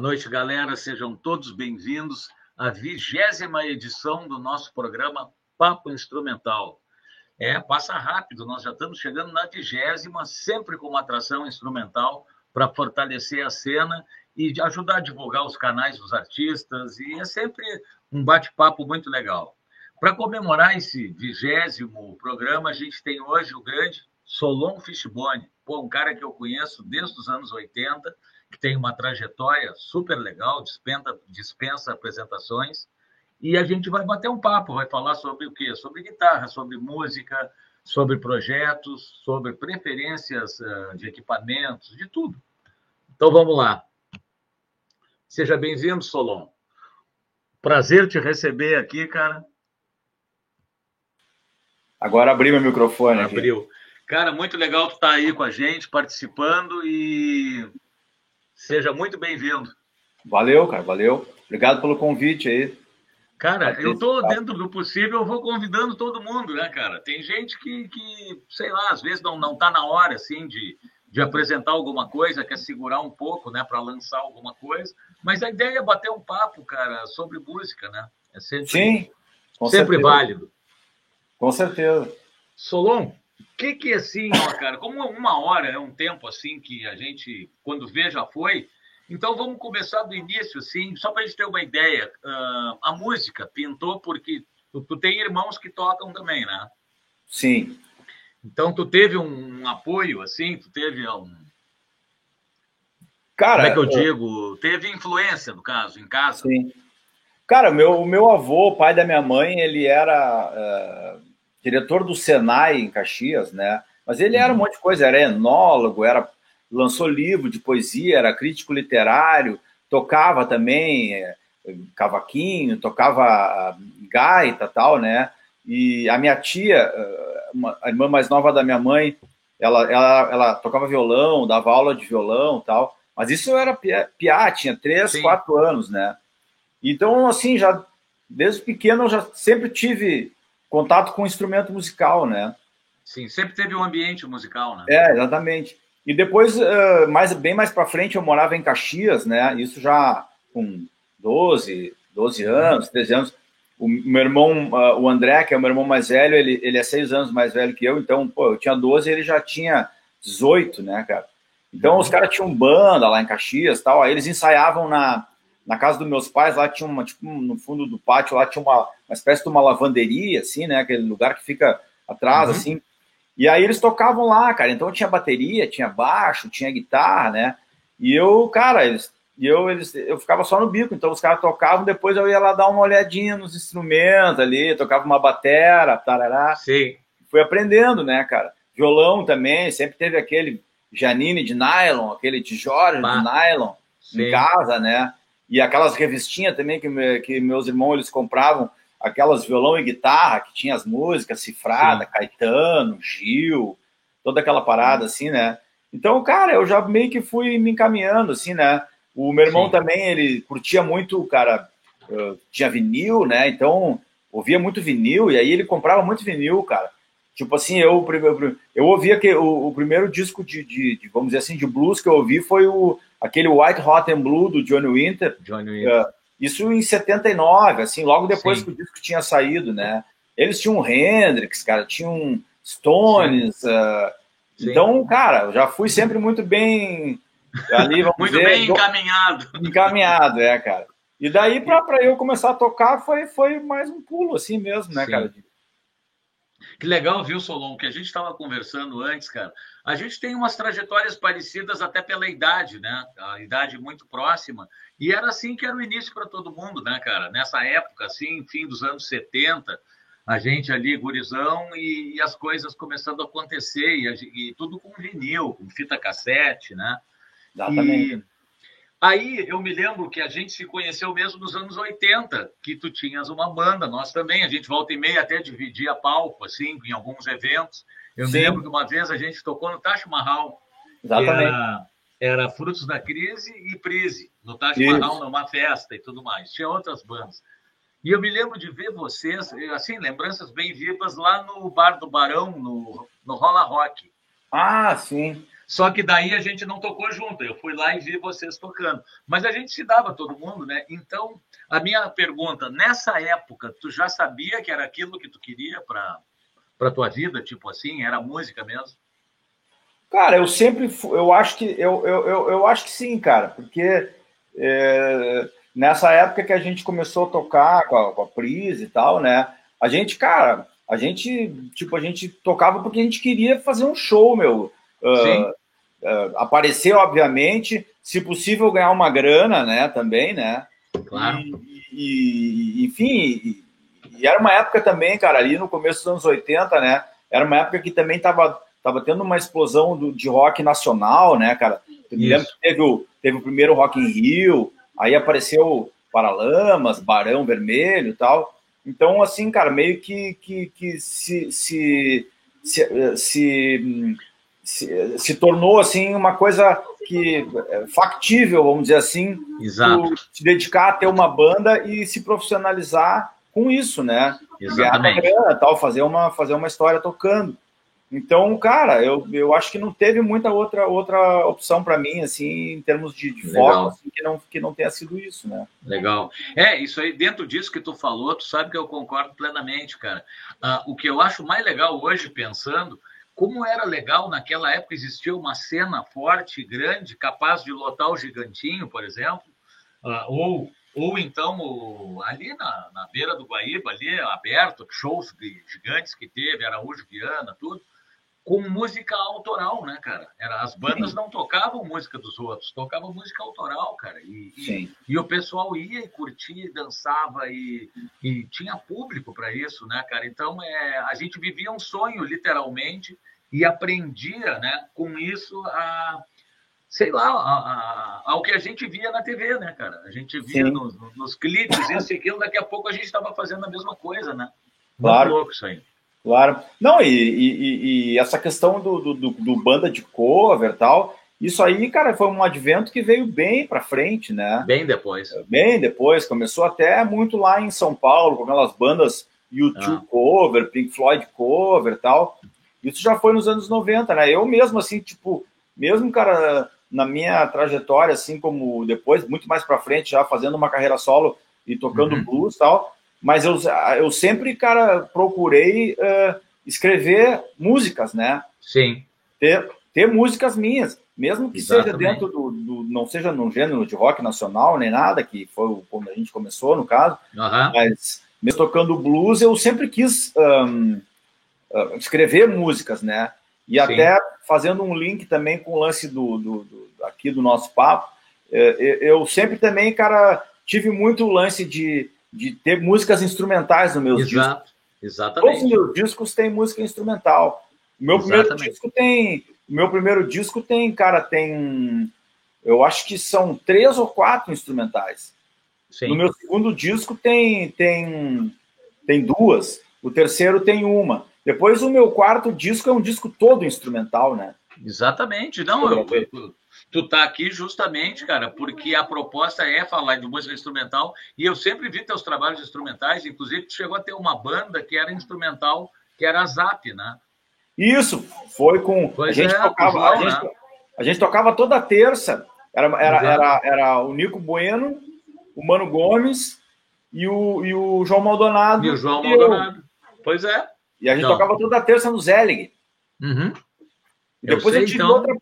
Boa noite, galera. Sejam todos bem-vindos à vigésima edição do nosso programa Papo Instrumental. É, passa rápido, nós já estamos chegando na vigésima, sempre com uma atração instrumental para fortalecer a cena e ajudar a divulgar os canais dos artistas, e é sempre um bate-papo muito legal. Para comemorar esse vigésimo programa, a gente tem hoje o grande Solon Fishbone, Pô, um cara que eu conheço desde os anos 80, que tem uma trajetória super legal, dispensa, dispensa apresentações, e a gente vai bater um papo, vai falar sobre o quê? Sobre guitarra, sobre música, sobre projetos, sobre preferências uh, de equipamentos, de tudo. Então vamos lá. Seja bem-vindo, Solon. Prazer te receber aqui, cara. Agora abri meu microfone. Abriu. Aqui. Cara, muito legal tu estar tá aí com a gente, participando e seja muito bem-vindo. Valeu, cara, valeu. Obrigado pelo convite aí. Cara, eu tô dentro do possível, eu vou convidando todo mundo, né, cara? Tem gente que, que sei lá, às vezes não, não tá na hora, assim, de, de apresentar alguma coisa, quer segurar um pouco, né, para lançar alguma coisa. Mas a ideia é bater um papo, cara, sobre música, né? É sempre, Sim, sempre válido. Com certeza. Solon, o que que assim, ó, cara, como uma hora é um tempo assim que a gente, quando vê, já foi. Então vamos começar do início, assim, só para a gente ter uma ideia. Uh, a música pintou porque tu, tu, tem irmãos que tocam também, né? Sim. Então tu teve um, um apoio, assim, tu teve um. Cara, como é que eu, eu digo? Teve influência, no caso, em casa. Sim. Cara, meu, o meu avô, pai da minha mãe, ele era uh diretor do Senai em Caxias, né? Mas ele era um uhum. monte de coisa, era enólogo, era lançou livro de poesia, era crítico literário, tocava também é, cavaquinho, tocava gaita tal, né? E a minha tia, uma, a irmã mais nova da minha mãe, ela, ela, ela tocava violão, dava aula de violão tal. Mas isso eu era piá, tinha três, Sim. quatro anos, né? Então, assim, já desde pequeno eu já sempre tive contato com o instrumento musical, né? Sim, sempre teve um ambiente musical, né? É, exatamente. E depois, uh, mais, bem mais para frente, eu morava em Caxias, né? Isso já com 12, 12 anos, 13 anos. O meu irmão, uh, o André, que é o meu irmão mais velho, ele, ele é seis anos mais velho que eu, então, pô, eu tinha 12 ele já tinha 18, né, cara? Então, os caras tinham banda lá em Caxias tal, aí eles ensaiavam na, na casa dos meus pais, lá tinha uma, tipo, no fundo do pátio, lá tinha uma, uma espécie de uma lavanderia, assim, né? Aquele lugar que fica atrás, uhum. assim. E aí eles tocavam lá, cara. Então tinha bateria, tinha baixo, tinha guitarra, né? E eu, cara, eles, eu, eles, eu ficava só no bico. Então os caras tocavam, depois eu ia lá dar uma olhadinha nos instrumentos ali, tocava uma batera, tarará. Sim. Fui aprendendo, né, cara? Violão também, sempre teve aquele Janine de nylon, aquele de Jorge bah. de nylon Sim. em casa, né? E aquelas revistinhas também que, me, que meus irmãos eles compravam aquelas violão e guitarra que tinha as músicas cifrada, Sim. Caetano, Gil, toda aquela parada assim, né? Então, cara, eu já meio que fui me encaminhando assim, né? O meu irmão Sim. também, ele curtia muito, cara, tinha vinil, né? Então, ouvia muito vinil e aí ele comprava muito vinil, cara. Tipo assim, eu eu ouvia que o, o primeiro disco de, de, de, vamos dizer assim, de blues que eu ouvi foi o aquele White Hot and Blue do Johnny Winter. Johnny Winter. Uh, isso em 79, assim, logo depois Sim. que o disco tinha saído, né? Eles tinham Hendrix, cara, tinham Stones. Uh, então, cara, eu já fui sempre muito bem ali, vamos muito dizer, bem encaminhado. Encaminhado, é, cara. E daí, para eu começar a tocar, foi, foi mais um pulo, assim mesmo, né, cara? Que legal, viu, Solon, que a gente estava conversando antes, cara. A gente tem umas trajetórias parecidas até pela idade, né? A idade muito próxima. E era assim que era o início para todo mundo, né, cara? Nessa época, assim, fim dos anos 70, a gente ali, gurizão, e, e as coisas começando a acontecer, e, e, tudo com vinil, com fita cassete, né? Exatamente. E, Aí eu me lembro que a gente se conheceu mesmo nos anos 80, que tu tinhas uma banda, nós também, a gente volta e meia até dividia palco, assim, em alguns eventos. Eu Sim. me lembro que uma vez a gente tocou no Taj Mahal. Exatamente. Era, era, Frutos da Crise e Prise, no Taj Isso. Mahal, numa festa e tudo mais. Tinha outras bandas. E eu me lembro de ver vocês, assim, lembranças bem vivas lá no Bar do Barão, no, no Rola Rock. Ah, sim. Só que daí a gente não tocou junto. Eu fui lá e vi vocês tocando. Mas a gente se dava todo mundo, né? Então, a minha pergunta, nessa época, tu já sabia que era aquilo que tu queria para para tua vida, tipo assim, era música mesmo? Cara, eu sempre, eu acho que eu, eu, eu, eu acho que sim, cara, porque é, nessa época que a gente começou a tocar com a, com a Pris e tal, né? A gente, cara, a gente, tipo, a gente tocava porque a gente queria fazer um show, meu. Uh, uh, aparecer, obviamente, se possível ganhar uma grana, né, também, né? Claro. E, e enfim, e, e, era uma época também, cara, ali no começo dos anos 80, né? Era uma época que também tava, tava tendo uma explosão do, de rock nacional, né, cara? Eu me lembro que teve o, teve o primeiro Rock in Rio, aí apareceu Paralamas, Barão Vermelho e tal. Então, assim, cara, meio que, que, que se, se, se, se se, se, tornou assim uma coisa que é, factível, vamos dizer assim, Exato. se dedicar a ter uma banda e se profissionalizar com isso, né? Exatamente. Grana, tal, fazer uma fazer uma história tocando. Então, cara, eu, eu acho que não teve muita outra outra opção para mim, assim, em termos de, de foco, assim, que não que não tenha sido isso, né? Legal. É, isso aí, dentro disso que tu falou, tu sabe que eu concordo plenamente, cara. Uh, o que eu acho mais legal hoje, pensando, como era legal naquela época, existia uma cena forte, grande, capaz de lotar o Gigantinho, por exemplo, uh, ou, ou então o, ali na, na beira do Guaíba, ali aberto, shows gigantes que teve, Araújo Viana, tudo, com música autoral, né, cara? Era, as bandas Sim. não tocavam música dos outros, tocavam música autoral, cara. E, e, e, o pessoal ia e curtia, dançava e, e tinha público para isso, né, cara? Então é, a gente vivia um sonho, literalmente, e aprendia, né, com isso a sei lá, a, a, ao que a gente via na TV, né, cara? A gente via nos, nos, clipes, isso e aquilo, daqui a pouco a gente estava fazendo a mesma coisa, né? Claro. Muito louco isso aí. Claro. Não, e, e, e essa questão do, do, do, banda de cover e tal, isso aí, cara, foi um advento que veio bem para frente, né? Bem depois. Bem depois. Começou até muito lá em São Paulo, com aquelas bandas YouTube ah. cover, Pink Floyd cover e tal. Isso já foi nos anos 90, né? Eu mesmo, assim, tipo, mesmo, cara, na minha trajetória, assim como depois, muito mais para frente, já fazendo uma carreira solo e tocando uhum. blues e tal, mas eu, eu sempre, cara, procurei uh, escrever músicas, né? Sim. Ter, ter músicas minhas, mesmo que Exatamente. seja dentro do, do, não seja no gênero de rock nacional nem nada, que foi quando a gente começou, no caso, uhum. mas mesmo tocando blues, eu sempre quis um, uh, escrever músicas, né? E Sim. até fazendo um link também com o lance do, do, do aqui do nosso papo, eh, eu sempre também, cara, tive muito o lance de, de ter músicas instrumentais no meus Exato. discos. Exatamente. Todos os meus discos têm música instrumental. O meu Exatamente. primeiro disco tem. O meu primeiro disco tem, cara, tem. Eu acho que são três ou quatro instrumentais. Sim. No meu segundo disco tem, tem, tem duas. O terceiro tem uma. Depois o meu quarto disco é um disco todo instrumental, né? Exatamente. Não, eu, eu, tu tá aqui justamente, cara, porque a proposta é falar de música instrumental e eu sempre vi teus trabalhos instrumentais, inclusive tu chegou a ter uma banda que era instrumental, que era a Zap, né? Isso, foi com pois a gente é, tocava, João, a, gente, né? a gente tocava toda terça. Era, era, era, era o Nico Bueno, o Mano Gomes e o, e o João Maldonado. E o João Maldonado. Eu. Pois é. E a gente tocava toda terça no Zelig. Uhum. E depois eu, sei, eu tive então... outra.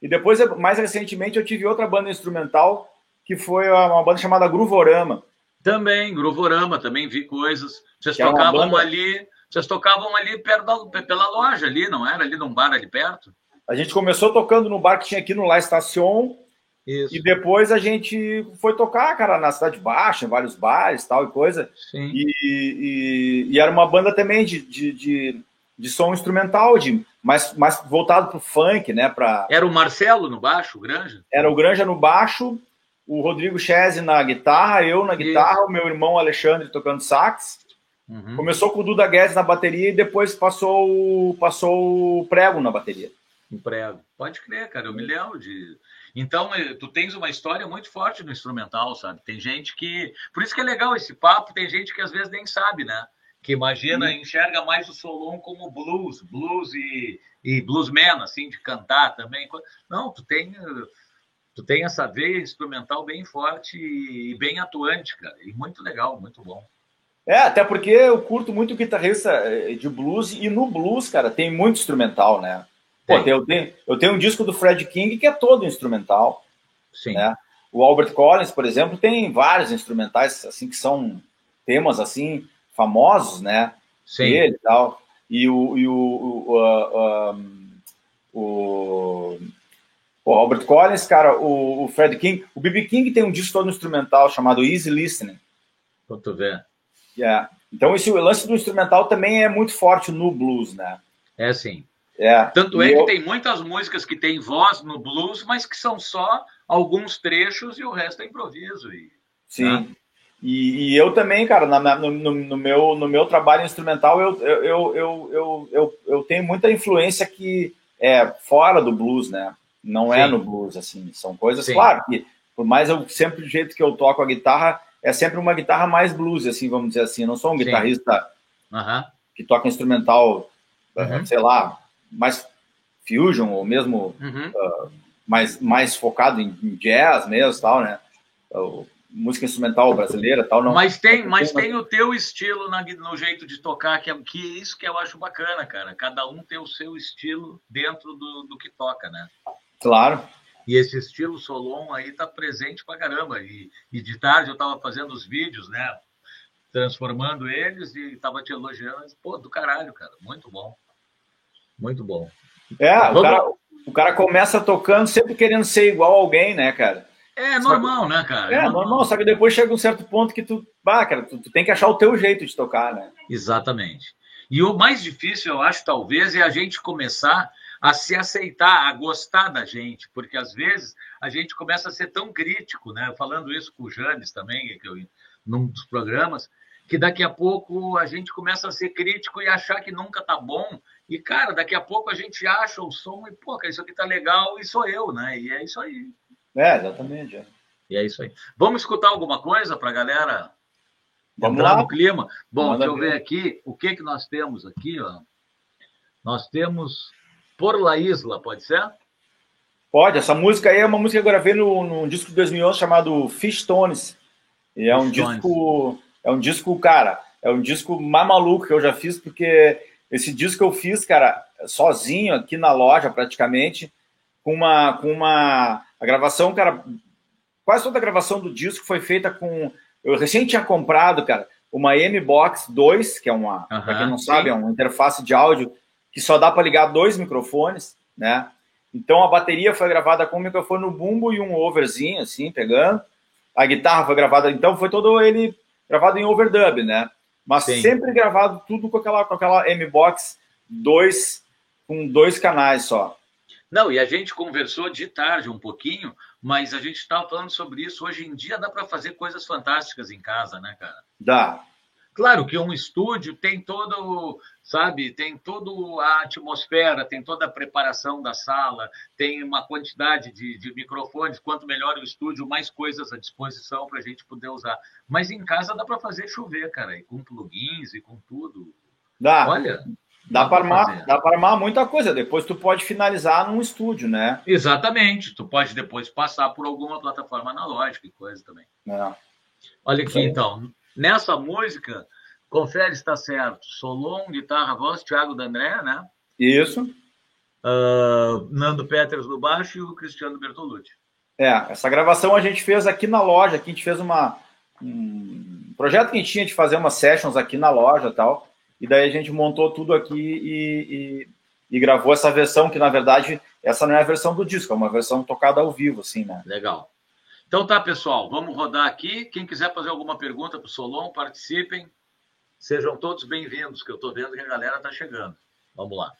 E depois, mais recentemente, eu tive outra banda instrumental, que foi uma banda chamada Gruvorama. Também, Gruvorama, também vi coisas. Vocês que tocavam banda... ali, vocês tocavam ali perto da, pela loja ali, não era? Ali num bar ali perto? A gente começou tocando no bar que tinha aqui no La Estacion, isso. E depois a gente foi tocar, cara, na Cidade Baixa, em vários bares tal e coisa. Sim. E, e, e era uma banda também de, de, de, de, som instrumental, de, mais, mais voltado pro funk, né? Pra... Era o Marcelo no baixo, o Granja? Era o Granja no baixo, o Rodrigo Chese na guitarra, eu na guitarra, Isso. o meu irmão Alexandre tocando sax. Uhum. Começou com o Duda Guedes na bateria e depois passou, passou o prego na bateria. O prego. Pode crer, cara. Eu me lembro de então, eh, tu tens uma história muito forte no instrumental, sabe? Tem gente que. Por isso que é legal esse papo, tem gente que às vezes nem sabe, né? que imagina, enxerga mais o Solon como blues, blues e, e bluesman, assim, de cantar também. Não, tu tem, tu tem essa veia instrumental bem forte e bem atuante, cara, e muito legal, muito bom. É, até porque eu curto muito guitarrista eh, de blues, e no blues, cara, tem muito instrumental, né? Pô, eu, tenho, eu tenho um disco do Fred King que é todo instrumental. Sim. Né? O Albert Collins, por exemplo, tem vários instrumentais assim que são temas assim famosos, né? Sim. Ele e tal. E o, e o, o, uh, um, o, o, Albert Collins, cara, o, o Fred King, o B.B. King tem um disco todo instrumental chamado Easy Listening. Quanto ver. Yeah. Então esse o lance do instrumental também é muito forte no blues, né? É sim. É. Tanto é eu... que tem muitas músicas que tem voz no blues, mas que são só alguns trechos e o resto é improviso. E, Sim. Né? E, e, eu também, cara, na, no, no, no, meu, no meu trabalho instrumental, eu, eu, eu, eu, eu, eu, tenho muita influência que é fora do blues, né? Não é Sim. é no blues, assim. São coisas, Sim. claro, que por mais eu sempre, do jeito que eu toco a guitarra, é sempre uma guitarra mais blues, assim, vamos dizer assim. Eu não sou um Sim. guitarrista uhum. que toca instrumental, uhum. sei lá, mais fusion ou mesmo uhum. uh, mais, mais focado em, em, jazz mesmo, tal, né? Uh, música instrumental brasileira, tal, não. Mas tem, mas tem o teu estilo na, no jeito de tocar, que é que é isso que eu acho bacana, cara. Cada um tem o seu estilo dentro do, do que toca, né? Claro. E esse estilo Solon aí tá presente pra caramba. E, e de tarde eu tava fazendo os vídeos, né? Transformando eles e tava te elogiando. Pô, do caralho, cara. Muito bom. Muito bom. É, Vamos... o, cara, o cara começa tocando sempre querendo ser igual a alguém, né, cara? É normal, né, cara? É, é normal. normal, só que depois chega um certo ponto que tu, bah, cara, tu, tu, tem que achar o teu jeito de tocar, né? Exatamente. E o mais difícil, eu acho, talvez, é a gente começar a se aceitar, a gostar da gente, porque às vezes a gente começa a ser tão crítico, né? Falando isso com o Janes também, que eu, num dos programas, que daqui a pouco a gente começa a ser crítico e achar que nunca tá bom e, cara, daqui a pouco a gente acha o som e, pô, isso aqui tá legal e sou eu, né? E é isso aí. É, exatamente. É. E é isso aí. Vamos escutar alguma coisa para a galera Vamos entrar lá. no clima? Bom, Manda deixa eu ver aqui o que, que nós temos aqui, ó. Nós temos Por La Isla, pode ser? Pode, essa música aí é uma música que eu gravei no, num disco de 2011 chamado Fish Tones. E é um disco, é um disco, cara, é um disco mais maluco que eu já fiz, porque esse disco eu fiz, cara, sozinho aqui na loja, praticamente, com uma, com uma a gravação, cara, quase toda a gravação do disco foi feita com. Eu recém tinha comprado, cara, uma M-Box 2, que é uma, uhum, para quem não sim. sabe, é uma interface de áudio que só dá para ligar dois microfones, né? Então a bateria foi gravada com um microfone no bumbo e um overzinho, assim, pegando. A guitarra foi gravada, então foi todo ele gravado em overdub, né? Mas Sim. sempre gravado tudo com aquela, com aquela M-Box 2, com dois canais só. Não, e a gente conversou de tarde um pouquinho, mas a gente estava falando sobre isso. Hoje em dia dá para fazer coisas fantásticas em casa, né, cara? Dá. Claro que um estúdio tem todo, sabe, tem toda a atmosfera, tem toda a preparação da sala, tem uma quantidade de, de microfones. Quanto melhor o estúdio, mais coisas à disposição para a gente poder usar. Mas em casa dá para fazer chover, cara, e com plugins e com tudo. Dá. Olha. Dá, dá para armar, dá para armar muita coisa. Depois tu pode finalizar num estúdio, né? Exatamente. Tu pode depois passar por alguma plataforma analógica e coisa também. É. Olha aqui, então. Nessa música, confere está certo. Solon, guitarra, voz, Thiago D'André, né? Isso. Uh, Nando Peters no baixo e o Cristiano Bertolucci. É, essa gravação a gente fez aqui na loja, aqui a gente fez uma, um projeto que a gente tinha de fazer umas sessions aqui na loja e tal, e daí a gente montou tudo aqui e, e, e, gravou essa versão, que na verdade essa não é a versão do disco, é uma versão tocada ao vivo, assim, né? Legal. Então tá, pessoal, vamos rodar aqui. Quem quiser fazer alguma pergunta para o Solon, participem. Sejam todos bem-vindos, que eu estou vendo que a galera está chegando. Vamos lá.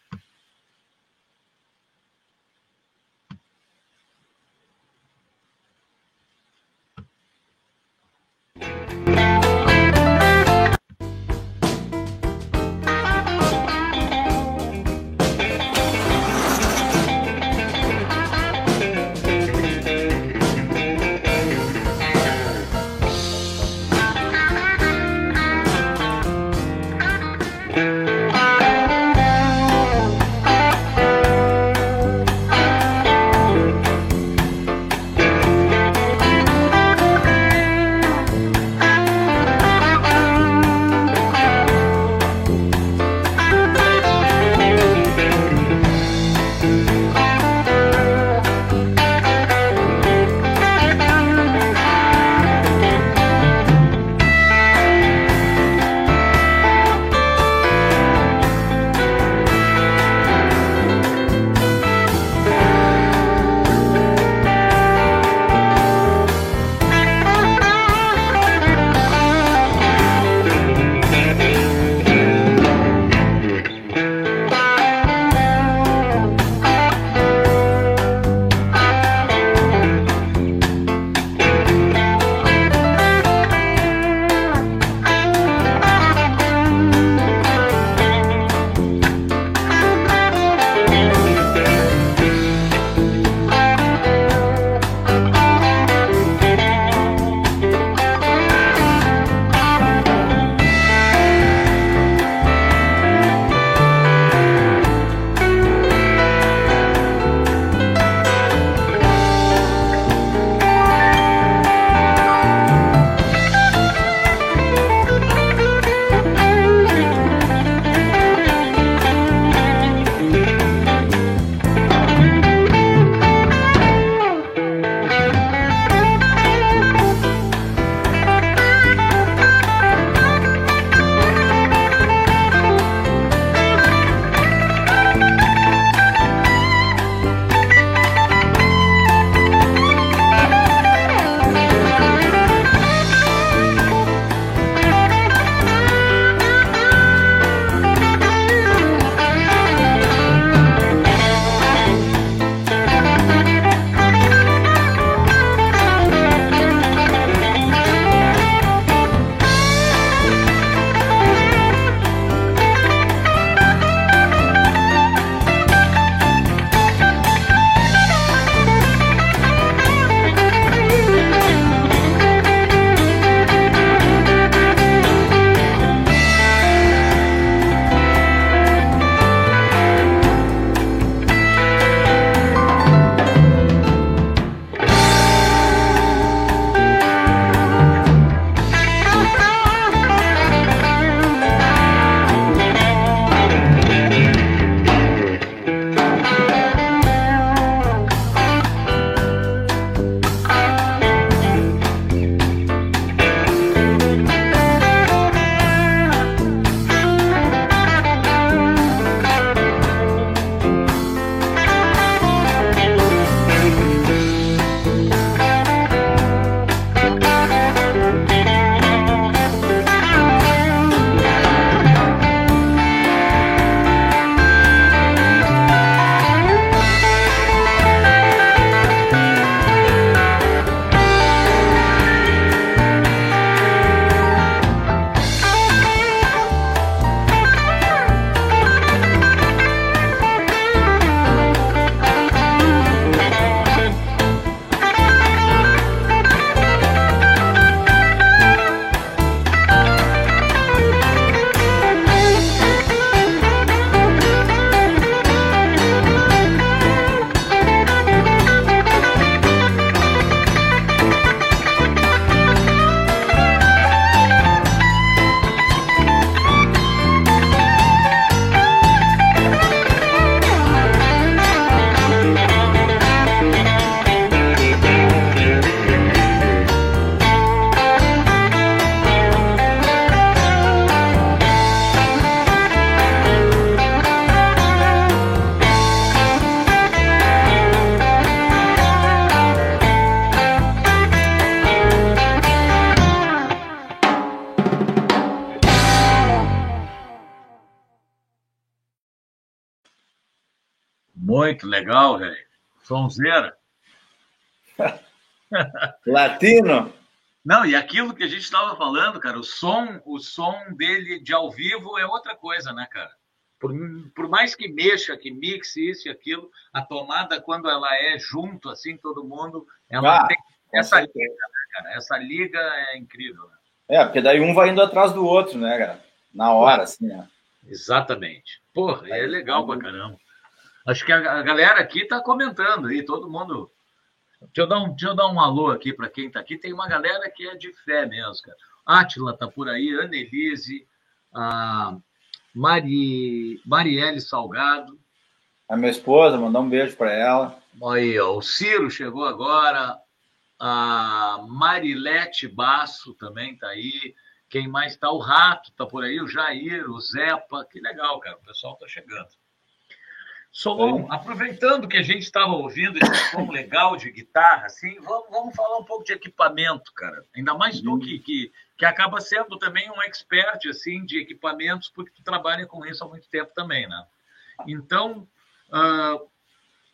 Sonzeira. Latino. Não, e aquilo que a gente estava falando, cara, o som, o som dele de ao vivo é outra coisa, né, cara? Por, por mais que mexa, que mixe isso e aquilo, a tomada, quando ela é junto, assim, todo mundo, ela ah, tem essa liga, né, cara? Essa liga é incrível, né? É, porque daí um vai indo atrás do outro, né, cara? Na hora, assim, né? Exatamente. Porra, é legal pra caramba. Acho que a, galera aqui tá comentando aí, todo mundo. Deixa eu dar um, deixa eu dar um alô aqui para quem tá aqui. Tem uma galera que é de fé mesmo, cara. Átila tá por aí, Annelise, a Mari, Marielle Salgado. A minha esposa, mandar um beijo para ela. Aí, ó, o Ciro chegou agora, a Marilete Basso também tá aí. Quem mais tá? O Rato tá por aí, o Jair, o Zepa. Que legal, cara. O pessoal tá chegando. Solon, aproveitando que a gente estava ouvindo esse som legal de guitarra, assim, vamos, vamos, falar um pouco de equipamento, cara. Ainda mais tu que, que, que acaba sendo também um expert assim, de equipamentos, porque tu trabalha com isso há muito tempo também, né? Então, uh,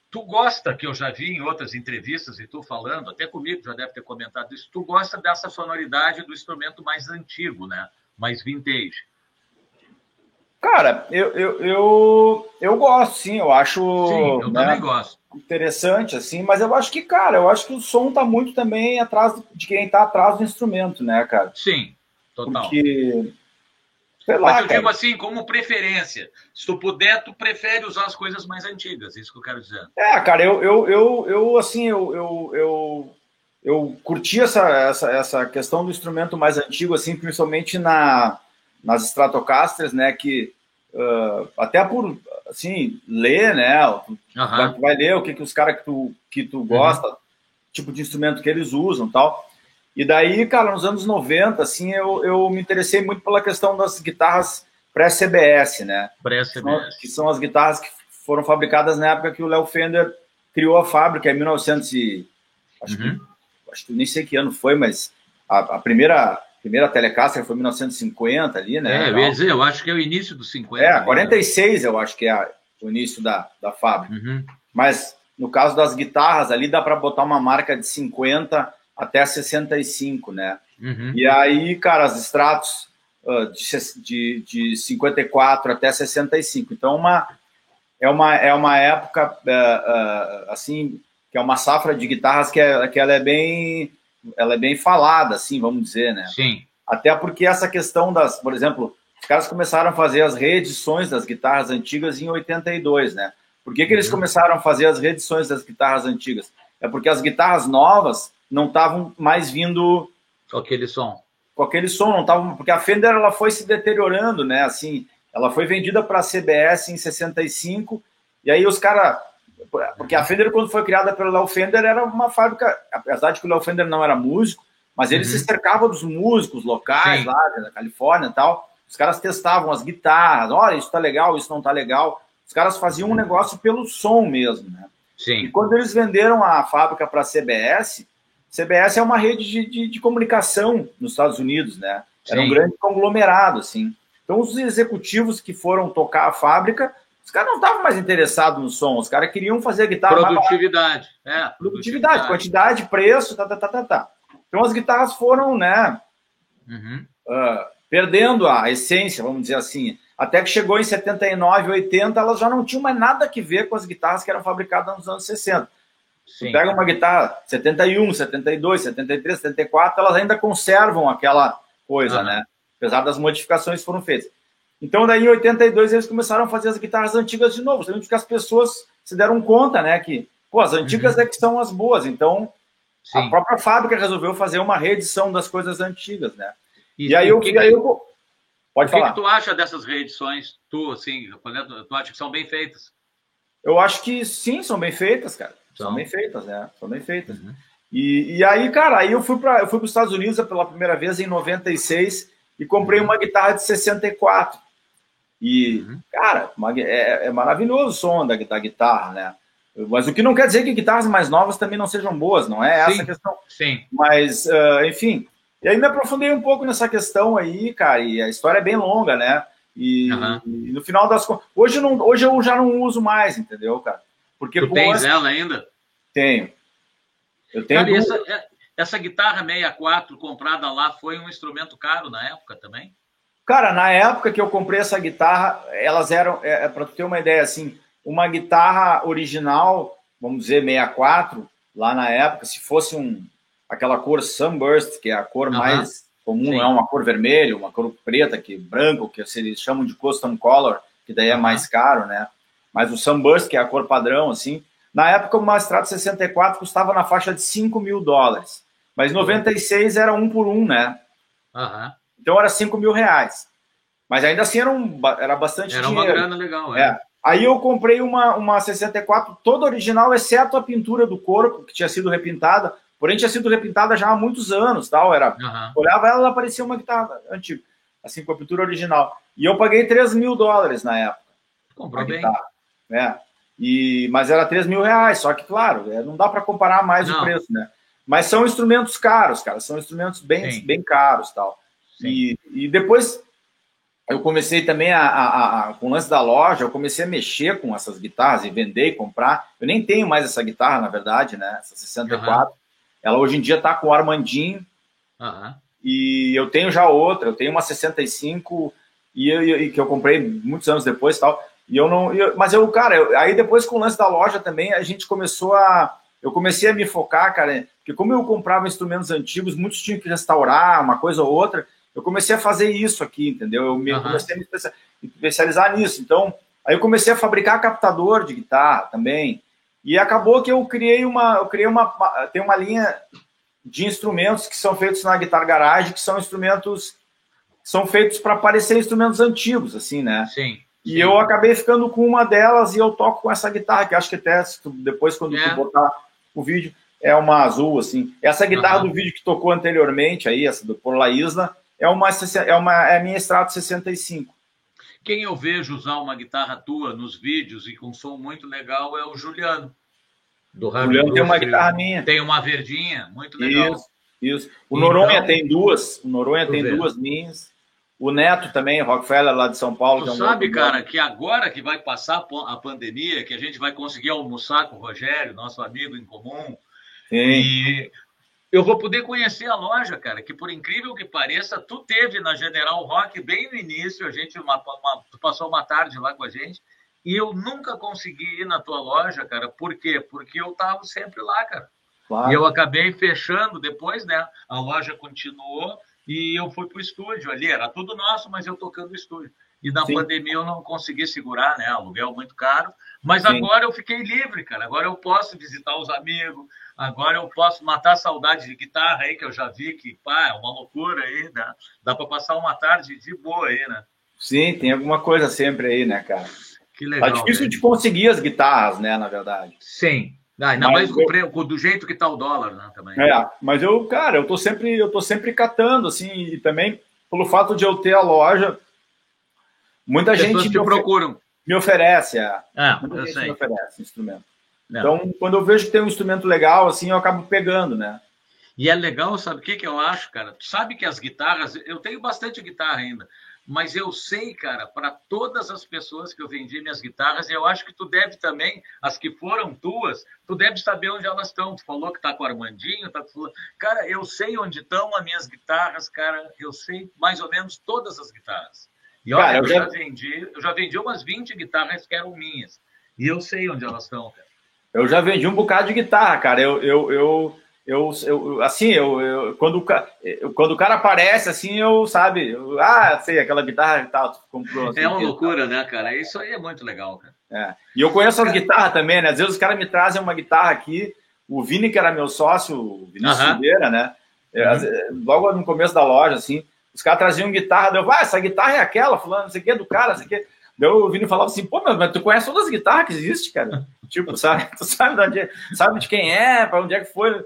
tu gosta, que eu já vi em outras entrevistas e tu falando, até comigo já deve ter comentado isso, tu gosta dessa sonoridade do instrumento mais antigo, né? Mais vintage. Cara, eu, eu, eu, eu gosto, sim, eu acho. Sim, eu né, também gosto. Interessante, assim, mas eu acho que, cara, eu acho que o som tá muito também atrás de quem tá atrás do instrumento, né, cara? Sim, total. Porque. Sei lá, mas eu cara. digo assim, como preferência. Se tu puder, tu prefere usar as coisas mais antigas, é isso que eu quero dizer. É, cara, eu, eu, eu, eu assim, eu, eu, eu, eu curti essa, essa, essa questão do instrumento mais antigo, assim, principalmente na nas Stratocasters, né, que uh, até por, assim, ler, né, uhum. vai, vai, ler o que, que os caras que tu, que tu gosta, uhum. tipo de instrumento que eles usam tal. E daí, cara, nos anos 90, assim, eu, eu me interessei muito pela questão das guitarras pré-CBS, né? Pré-CBS. Que são as guitarras que foram fabricadas na época que o Léo Fender criou a fábrica, em 1900 e... Acho, uhum. que, acho que nem sei que ano foi, mas a, a primeira primeira Telecaster foi em 1950 ali, né? É, eu ia dizer, eu acho que é o início dos 50. É, 46 né? eu acho que é o início da, da fábrica. Uhum. Mas no caso das guitarras ali dá para botar uma marca de 50 até 65, né? Uhum. E aí, cara, as extratos uh, de, de, de 54 até 65. Então, uma, é, uma, é uma época, uh, uh, assim, que é uma safra de guitarras que, é, que ela é bem ela é bem falada, assim, vamos dizer, né? Sim. Até porque essa questão das, por exemplo, os caras começaram a fazer as reedições das guitarras antigas em 82, né? Por que, que eles uhum. começaram a fazer as reedições das guitarras antigas? É porque as guitarras novas não estavam mais vindo com aquele som. Com aquele som, não estavam, porque a Fender ela foi se deteriorando, né? Assim, ela foi vendida para a CBS em 65 e aí os caras porque a Fender, quando foi criada pelo Léo Fender, era uma fábrica, apesar de que o Léo Fender não era músico, mas ele uhum. se cercava dos músicos locais Sim. lá da Califórnia e tal. Os caras testavam as guitarras, olha, isso tá legal, isso não tá legal. Os caras faziam um negócio pelo som mesmo, né? Sim. E quando eles venderam a fábrica para a CBS, CBS é uma rede de, de, de, comunicação nos Estados Unidos, né? Era Sim. um grande conglomerado, assim. Então, os executivos que foram tocar a fábrica os caras não estavam mais interessados no som, os caras queriam fazer a guitarra. Produtividade. É, produtividade, produtividade, quantidade, preço, tá, tá, tá, tá, tá. Então as guitarras foram, né, uhum. uh, perdendo a essência, vamos dizer assim. Até que chegou em 79, 80, elas já não tinham mais nada a ver com as guitarras que eram fabricadas nos anos 60. Sim. Tu pega uma guitarra 71, 72, 73, 74, elas ainda conservam aquela coisa, uhum. né? Apesar das modificações que foram feitas. Então, daí em 82 eles começaram a fazer as guitarras antigas de novo, porque as pessoas se deram conta, né, que pô, as antigas uhum. é que são as boas. Então, Sim. a própria fábrica resolveu fazer uma reedição das coisas antigas, né? E, e aí, eu, que, aí eu pode falar. O que, tu acha dessas reedições? Tu, assim, tu acha que são bem feitas? Eu acho que sim, são bem feitas, cara. São, são bem feitas, né? São bem feitas. Uhum. E, e aí, cara, aí eu fui para eu fui para os Estados Unidos pela primeira vez em 96 e comprei uhum. uma guitarra de 64. E, uhum. cara, é, é, maravilhoso o som da, da guitarra, né? Mas o que não quer dizer que guitarras mais novas também não sejam boas, não é essa sim, a questão. Sim. Mas, uh, enfim. E aí me aprofundei um pouco nessa questão aí, cara, e a história é bem longa, né? E, uhum. e no final das contas. Hoje, não, hoje eu já não uso mais, entendeu, cara? Porque tu tens ela ainda? Tenho. Eu tenho. Cara, essa, é, essa guitarra 64 comprada lá foi um instrumento caro na época também? Cara, na época que eu comprei essa guitarra, elas eram, é, é para ter uma ideia, assim, uma guitarra original, vamos dizer 64, lá na época, se fosse um aquela cor Sunburst, que é a cor mais comum, Sim. é uma cor vermelha, uma cor preta, que branco, que eles chamam de custom color, que daí é mais caro, né? Mas o Sunburst, que é a cor padrão, assim, na época uma Strato 64 custava na faixa de 5 mil dólares, mas 96 era um por um, né? Uhum. Então era 5 mil reais. Mas ainda assim era, um, era bastante era dinheiro. Era uma grana legal, é. é. Aí eu comprei uma, uma 64 toda original, exceto a pintura do corpo, que tinha sido repintada, porém tinha sido repintada já há muitos anos, tal, era, uhum. olhava ela, ela parecia uma guitarra antiga, assim, com a pintura original. E eu paguei 3 mil dólares na época. Comprou bem. Guitarra, né? E, mas era 3 mil reais, só que, claro, é, não dá para comparar mais não. o preço, né? Mas são instrumentos caros, cara, são instrumentos bem, bem caros, tal. E, e depois eu comecei também a, a, a, com o lance da loja, eu comecei a mexer com essas guitarras e vender e comprar. Eu nem tenho mais essa guitarra, na verdade, né? Essa 64. Uhum. Ela hoje em dia tá com o Armandinho. Uhum. E eu tenho já outra, eu tenho uma 65 e, eu, e que eu comprei muitos anos depois tal. E eu não. Eu, mas eu, cara, eu, aí depois com o lance da loja também, a gente começou a. Eu comecei a me focar, cara, porque como eu comprava instrumentos antigos, muitos tinham que restaurar uma coisa ou outra. Eu comecei a fazer isso aqui, entendeu? Eu me, uhum. comecei a me especializar nisso. Então, aí eu comecei a fabricar captador de guitarra também. E acabou que eu criei uma, eu criei uma, tem uma linha de instrumentos que são feitos na Guitar Garage, que são instrumentos são feitos para parecer instrumentos antigos, assim, né? Sim. E sim. eu acabei ficando com uma delas e eu toco com essa guitarra, que acho que até depois, quando é. tu botar o vídeo, é uma azul, assim. Essa guitarra uhum. do vídeo que tocou anteriormente, aí, essa do Por La Isla, é uma, é uma é a minha Strato 65. Quem eu vejo usar uma guitarra tua nos vídeos e com som muito legal é o Juliano. Do Ravi Juliano tem uma guitarra minha. Tem uma verdinha, muito legal. Isso, isso. O então, Noronha tem duas. O Noronha tem ver. duas minhas. O Neto também, Rockefeller, lá de São Paulo. Tu é um sabe, cara, que agora que vai passar a pandemia, que a gente vai conseguir almoçar com o Rogério, nosso amigo em comum, Sim. e eu vou poder conhecer a loja, cara, que por incrível que pareça, tu teve na General Rock bem no início, a gente uma, uma, tu passou uma tarde lá com a gente, e eu nunca consegui ir na tua loja, cara. Por quê? Porque eu tava sempre lá, cara. Claro. E eu acabei fechando depois, né? A loja continuou e eu fui pro estúdio ali, era tudo nosso, mas eu tocando o estúdio. E na Sim. pandemia eu não consegui segurar, né? Aluguel muito caro. Mas Sim. agora eu fiquei livre, cara. Agora eu posso visitar os amigos, Agora eu posso matar a saudade de guitarra aí, que eu já vi que, pá, é uma loucura aí, dá, dá para passar uma tarde de boa aí, né? Sim, tem alguma coisa sempre aí, né, cara? Que legal. É difícil né? de conseguir as guitarras, né, na verdade. Sim. Ah, ainda mas mais eu... do jeito que tá o dólar, né, também. É, mas eu, cara, eu tô sempre, eu tô sempre catando, assim, e também pelo fato de eu ter a loja, muita As gente te me procuram. Me oferece, é. Ah, muita gente sei. me oferece instrumento. Não. Então, quando eu vejo que tem um instrumento legal, assim, eu acabo pegando, né? E é legal, sabe o que, que eu acho, cara? Tu sabe que as guitarras, eu tenho bastante guitarra ainda, mas eu sei, cara, para todas as pessoas que eu vendi minhas guitarras, e eu acho que tu deve também, as que foram tuas, tu deve saber onde elas estão. Tu falou que tá com o Armandinho, tá com... Cara, eu sei onde estão as minhas guitarras, cara, eu sei mais ou menos todas as guitarras. E olha, cara, eu, já... já vendi, eu já vendi umas 20 guitarras que eram minhas. E eu sei onde elas estão, cara. Eu já vendi um bocado de guitarra, cara. Eu, eu, eu, eu, eu assim, eu, eu, quando, eu, quando o cara aparece, assim, eu, sabe, eu, ah, sei, aquela guitarra e tal, comprou. Assim, é uma loucura, né, cara? Isso aí é muito legal, cara. É. E eu conheço as guitarras também, né? Às vezes os caras me trazem uma guitarra aqui, o Vini, que era meu sócio, o Vinícius uhum. Silveira, né? Uhum. Logo no começo da loja, assim, os caras traziam guitarra, eu, ah, essa guitarra é aquela, falando, não sei o que, do cara, não sei o que. Daí o Vini falava assim, pô, mas tu conhece todas as guitarras que existem, cara? tipo, sabe? Tu sabe de, onde, sabe de quem é, para onde é que foi.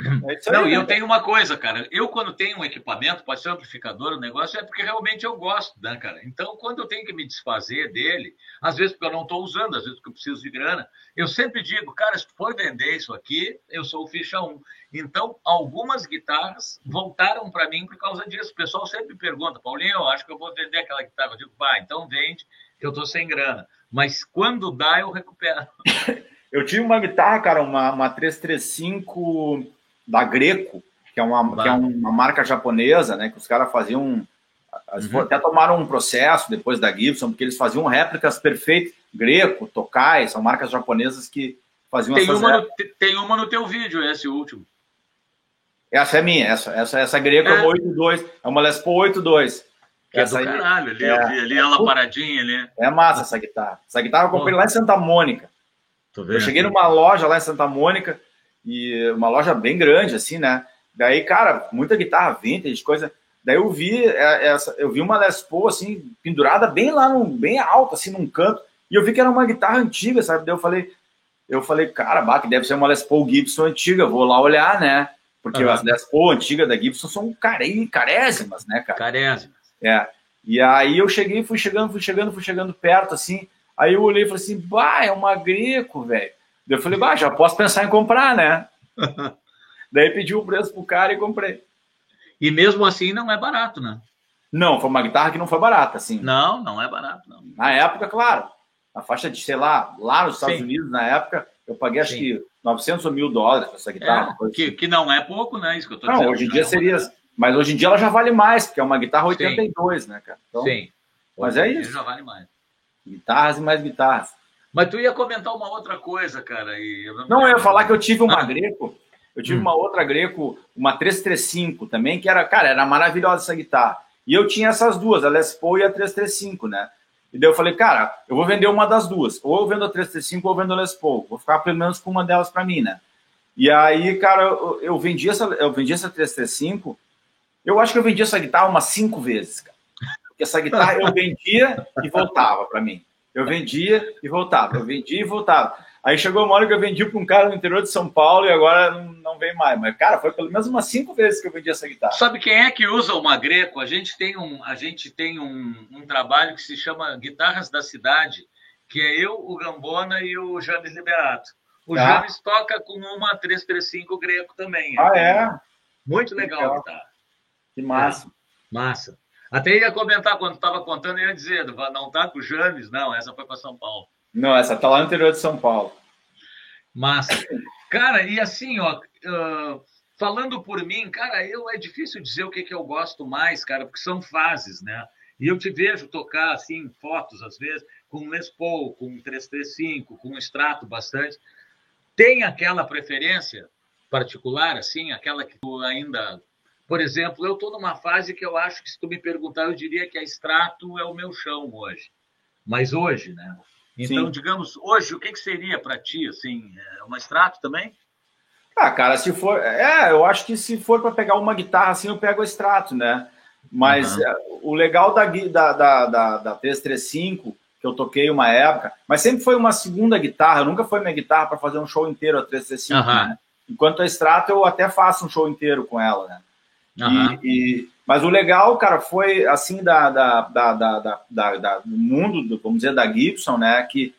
É não, e eu tenho uma coisa, cara. Eu, quando tenho um equipamento, pode ser um amplificador, um negócio, é porque realmente eu gosto, né, cara? Então, quando eu tenho que me desfazer dele, às vezes porque eu não estou usando, às vezes porque eu preciso de grana, eu sempre digo, cara, se for vender isso aqui, eu sou o ficha 1. Então, algumas guitarras voltaram para mim por causa disso. O pessoal sempre pergunta, Paulinho, eu acho que eu vou vender aquela guitarra. Eu digo, pá, então vende, que eu estou sem grana. Mas quando dá, eu recupero. Eu tive uma guitarra, cara, uma, uma 335 da Greco, que é uma, que é uma marca japonesa, né? Que os caras faziam. Uhum. Até tomaram um processo depois da Gibson, porque eles faziam réplicas perfeitas. Greco, Tokai, são marcas japonesas que faziam tem uma no, Tem uma no teu vídeo, esse último. Essa é minha, essa, essa, essa Greco é, é uma 82, é uma Les Paul 82. Que essa é do caralho, ali, é, vi ali ela paradinha ali. É massa essa guitarra. Essa guitarra eu comprei oh. lá em Santa Mônica. Eu cheguei numa loja lá em Santa Mônica, e uma loja bem grande, assim, né? Daí, cara, muita guitarra vintage, coisa. Daí eu vi é, essa, eu vi uma Les Paul assim pendurada bem lá no bem alta assim num canto, e eu vi que era uma guitarra antiga, sabe? Daí eu falei, eu falei, cara, bah, que deve ser uma Les Paul Gibson antiga, vou lá olhar, né? Porque uhum. as Les Paul antigas da Gibson são care... carésimas, né, cara? Carésimas. É. E aí eu cheguei, fui chegando, fui chegando, fui chegando perto, assim. Aí eu olhei e falei assim, bah, é uma greco, velho. Eu falei, bah, já posso pensar em comprar, né? Daí pedi o preço pro cara e comprei. E mesmo assim não é barato, né? Não, foi uma guitarra que não foi barata, assim. Não, não é barato, não. Na época, claro. A faixa de, sei lá, lá nos Estados Sim. Unidos, na época, eu paguei acho Sim. que 900 ou mil dólares por essa guitarra. É, que, assim. que não é pouco, né? Isso que eu tô não, dizendo. hoje em dia é seria... Mas hoje em dia ela já vale mais, porque é uma guitarra 82, Sim. né, cara? Então, Sim. Mas é isso. Já vale mais. Guitarras e mais guitarras. Mas tu ia comentar uma outra coisa, cara. E eu não, não eu ia falar que eu tive uma ah. Greco. Eu tive hum. uma outra Greco, uma 335 também, que era, cara, era maravilhosa essa guitarra. E eu tinha essas duas, a Les Paul e a 335, né? E daí eu falei, cara, eu vou vender uma das duas. Ou eu vendo a 335 ou eu vendo a Les Paul. Vou ficar pelo menos com uma delas para mim, né? E aí, cara, eu, eu, vendi essa, eu vendi essa 335. Eu acho que eu vendi essa guitarra umas cinco vezes, cara. Porque essa guitarra eu vendia e voltava para mim. Eu vendia e voltava, eu vendia e voltava. Aí chegou uma hora que eu vendi para um cara no interior de São Paulo e agora não, vem mais. Mas, cara, foi pelo menos umas cinco vezes que eu vendi essa guitarra. Sabe quem é que usa uma Greco? A gente tem um, a gente tem um, um trabalho que se chama Guitarras da Cidade, que é eu, o Gambona e o James Liberato. O ah. James toca com uma 335 Greco também. Ah, é? Muito legal, legal. guitarra. Que massa. É, massa. Até ia comentar quando estava contando, ia dizer, não tá com o James, não, essa foi para São Paulo. Não, essa tá lá no interior de São Paulo. Massa. Cara, e assim, ó, uh, falando por mim, cara, eu é difícil dizer o que, que eu gosto mais, cara, porque são fases, né? E eu te vejo tocar, assim, fotos, às vezes, com Les Paul, com 335, com extrato bastante. Tem aquela preferência particular, assim, aquela que tu ainda por exemplo, eu estou numa fase que eu acho que, se tu me perguntar, eu diria que a extrato é o meu chão hoje. Mas hoje, né? Então, Sim. digamos, hoje, o que, que seria para ti, assim, é uma extrato também? Ah, cara, se for. É, eu acho que se for para pegar uma guitarra assim, eu pego o extrato, né? Mas uhum. o legal da, da, da, da, da 335, que eu toquei uma época, mas sempre foi uma segunda guitarra, nunca foi minha guitarra para fazer um show inteiro a 335, uhum. né? Enquanto a extrato eu até faço um show inteiro com ela, né? Uhum. E, e, mas o legal, cara, foi assim da, da, da, da, do mundo, do, vamos dizer, da Gibson, né? Que,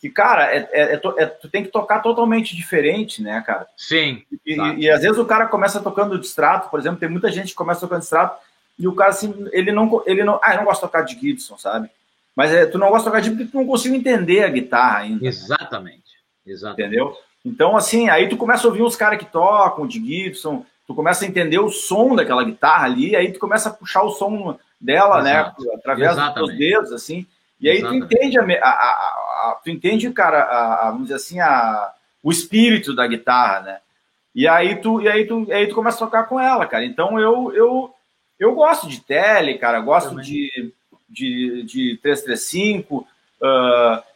que cara, é, é, é, é, tu tem que tocar totalmente diferente, né, cara? Sim. E, tá. e, às vezes o cara começa tocando de extrato, por exemplo, tem muita gente que começa tocando de extrato e o cara assim, ele não, ele não, ah, eu não gosto de tocar de Gibson, sabe? Mas é, tu não gosta de tocar de porque tu não consegue entender a guitarra ainda. Exatamente. Exatamente. Entendeu? Então, assim, aí tu começa a ouvir uns caras que tocam de Gibson, tu começa a entender o som daquela guitarra ali, aí tu começa a puxar o som dela, né, Exato. né, através Exatamente. dos teus dedos, assim, e aí Exatamente. tu entende, a, a, a, tu entende, cara, a, vamos dizer assim, a, o espírito da guitarra, né, e aí tu, e aí tu, e aí tu começa a tocar com ela, cara, então eu, eu, eu gosto de tele, cara, gosto de, de, de 335, uh,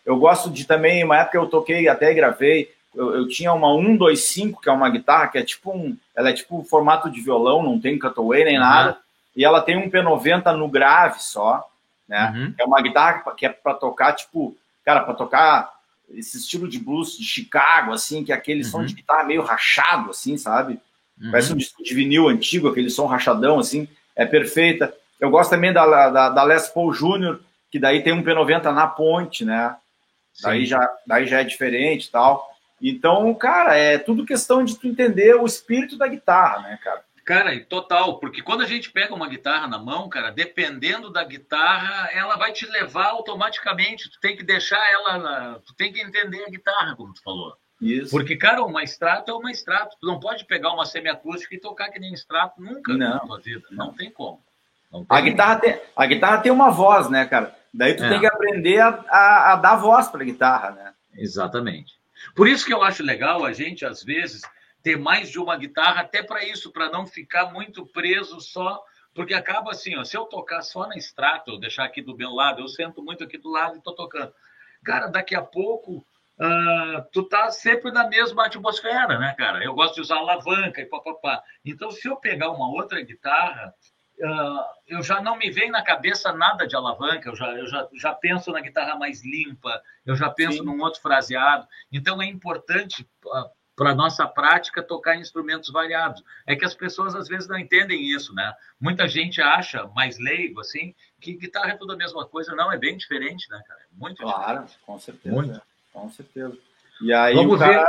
eu gosto de também, uma época eu toquei, até gravei, eu, eu, tinha uma 125, que é uma guitarra que é tipo um. Ela é tipo formato de violão, não tem cutaway nem uhum. nada. E ela tem um P90 no grave só, né? Uhum. É uma guitarra que é para tocar, tipo, cara, para tocar esse estilo de blues de Chicago, assim, que é aquele uhum. som de guitarra meio rachado, assim, sabe? Uhum. Parece um disco de vinil antigo, aquele som rachadão, assim, é perfeita. Eu gosto também da, da, da Les Paul Jr., que daí tem um P90 na ponte, né? Daí já, daí já é diferente e tal. Então, cara, é tudo questão de tu entender o espírito da guitarra, né, cara? Cara, total, porque quando a gente pega uma guitarra na mão, cara, dependendo da guitarra, ela vai te levar automaticamente. Tu tem que deixar ela, tu tem que entender a guitarra, como tu falou. Isso. Porque, cara, uma extrato é uma extrato. Tu não pode pegar uma semiacústica e tocar que nem extrato nunca não. na tua vida. Não tem como. Não tem a, guitarra tem, a guitarra tem uma voz, né, cara? Daí tu é. tem que aprender a, a, a dar voz para a guitarra, né? Exatamente. Por isso que eu acho legal a gente, às vezes, ter mais de uma guitarra, até para isso, para não ficar muito preso só. Porque acaba assim, ó, se eu tocar só na extrato, eu deixar aqui do meu lado, eu sento muito aqui do lado e estou tocando. Cara, daqui a pouco Uh, tu tá sempre na mesma atmosfera, né, cara? Eu gosto de usar alavanca e papapá. Então, se eu pegar uma outra guitarra, eu já não me vem na cabeça nada de alavanca, eu já, eu já, já penso na guitarra mais limpa, eu já penso Sim. num outro fraseado. Então, é importante uh, para nossa prática tocar instrumentos variados. É que as pessoas às vezes não entendem isso, né? Muita gente acha mais leigo assim que guitarra é tudo a mesma coisa, não é bem diferente, né, cara? Muito claro, diferente. com certeza. Muito. Com certeza. E aí Vamos o cara, ver.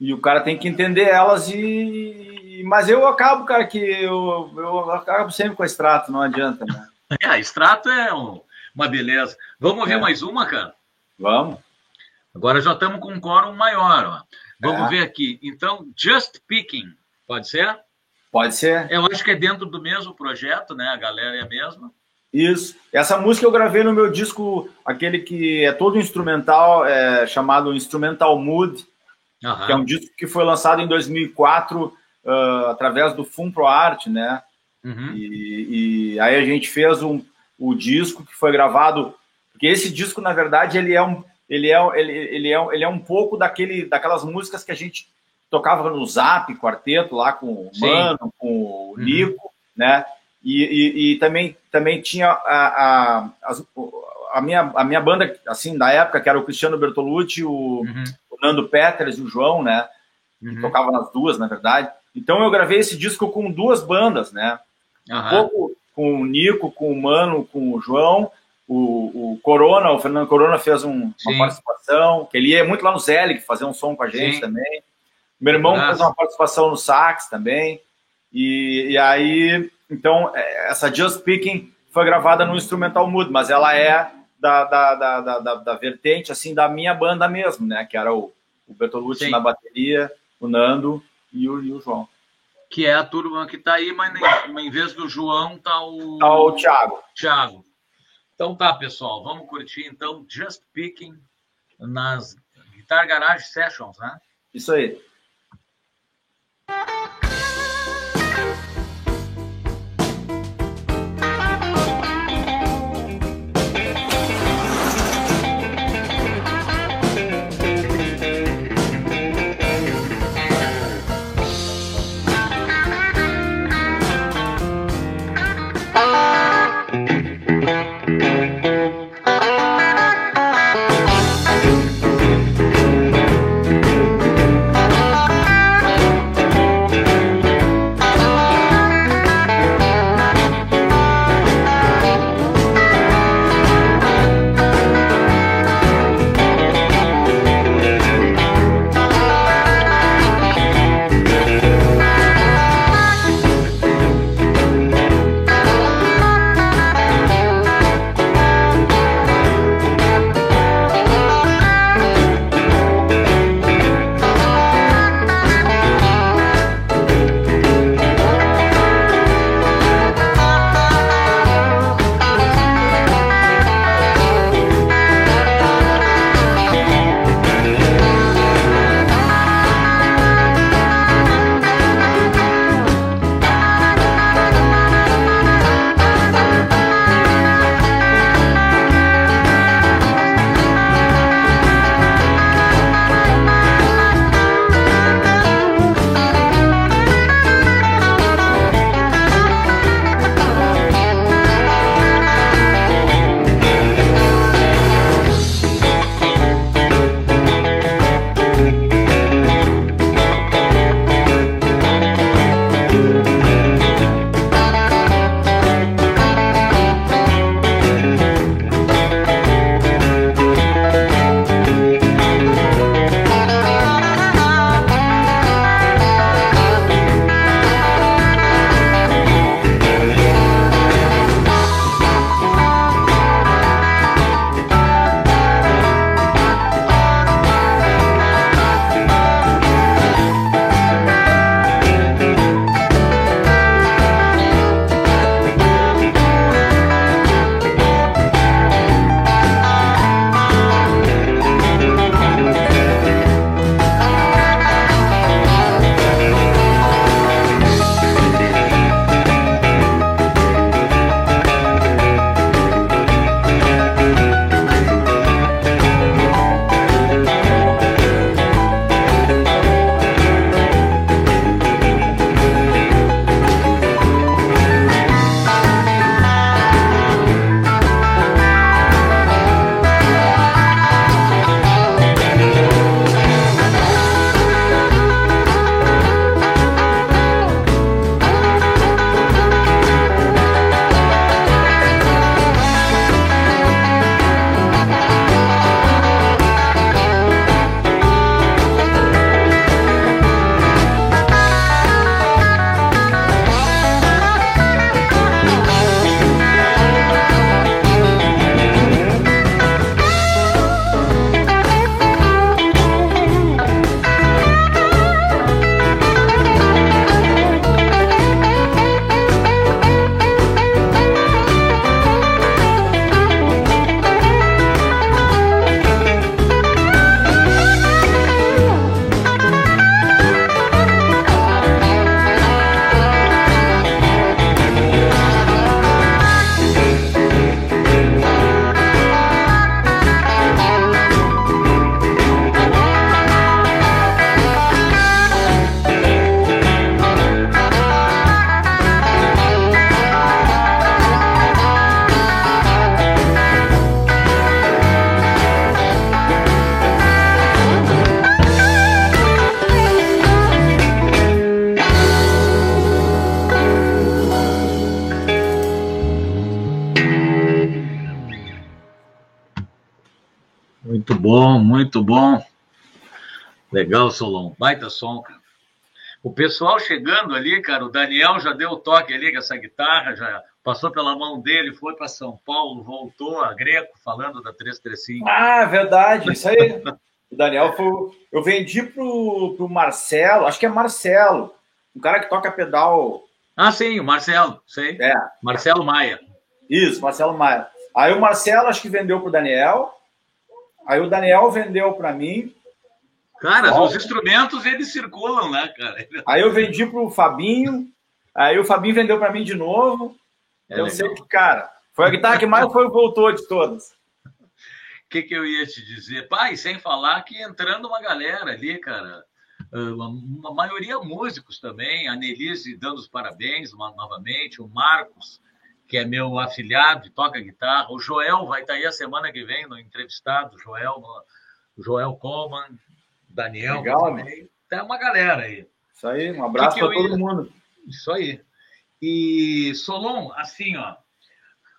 E o cara tem que entender elas e mas eu acabo, cara, que eu, eu acabo sempre com a extrato, não adianta, né? É, extrato é um, uma beleza. Vamos ver é. mais uma, cara? Vamos. Agora já estamos com um quórum maior, ó. Vamos é. ver aqui. Então, Just Picking, pode ser? Pode ser. Eu acho que é dentro do mesmo projeto, né? A galera é a mesma. Isso. Essa música eu gravei no meu disco, aquele que é todo instrumental, é, chamado Instrumental Mood, uhum. que é um disco que foi lançado em 2004 uh, ah, através do Fun Pro Art, né? Uhum. E, e, aí a gente fez um, o disco que foi gravado, porque esse disco, na verdade, ele é um, ele é, ele, ele é, ele é um pouco daquele, daquelas músicas que a gente tocava no Zap, quarteto, lá com o Mano, com o uhum. Nico, né? E, e, e, também, também tinha a, a, a, minha, a minha banda, assim, da época, que era o Cristiano Bertolucci, o, uhum. Nando Peters e o João, né? Uhum. Que tocava nas duas, na verdade. Então eu gravei esse disco com duas bandas, né? Uhum. Um pouco com o Nico, com o Mano, com o João. O, o Corona, o Fernando Corona fez um, uma participação, que ele ia muito lá no Zelig fazer um som com a gente Sim. também. Meu irmão Nossa. fez uma participação no sax também. E, e aí então, é, essa Just Picking foi gravada no instrumental mudo, mas ela é da, da, da, da, da vertente, assim, da minha banda mesmo, né? Que era o, o Bertolucci Sim. na bateria, o Nando e o, e o João. Que é a turma que tá aí, mas em, em vez do João tá o... Tá o Thiago. Thiago. Então tá, pessoal, vamos curtir então Just Picking nas Guitar Garage Sessions, né? Isso aí. Muito bom. Legal, Solon. Baita som, cara. O pessoal chegando ali, cara, o Daniel já deu o toque ali com essa guitarra, já passou pela mão dele, foi para São Paulo, voltou a Greco, falando da 335. Ah, verdade, isso aí. o Daniel foi. Eu vendi pro, pro Marcelo, acho que é Marcelo, um cara que toca pedal. Ah, sim, o Marcelo, sei. É. Marcelo Maia. Isso, Marcelo Maia. Aí o Marcelo acho que vendeu pro Daniel. Aí o Daniel vendeu para mim. Cara, Ó, os instrumentos eles circulam, né, cara? Aí eu vendi pro Fabinho. Aí o Fabinho vendeu para mim de novo. É eu legal. sei que, cara, foi a guitarra que mais foi voltou de todas. O que, que eu ia te dizer? Pai, sem falar que entrando uma galera ali, cara. Uma maioria músicos também, a Nelise dando os parabéns novamente, o Marcos, que é meu afilhado e toca guitarra, o Joel vai estar aí a semana que vem no entrevistado, o Joel, o Joel Coleman, Daniel Legal, também. Tem uma galera aí. Isso aí, um abraço para todo ia... mundo. Isso aí. E, Solon, assim, ó,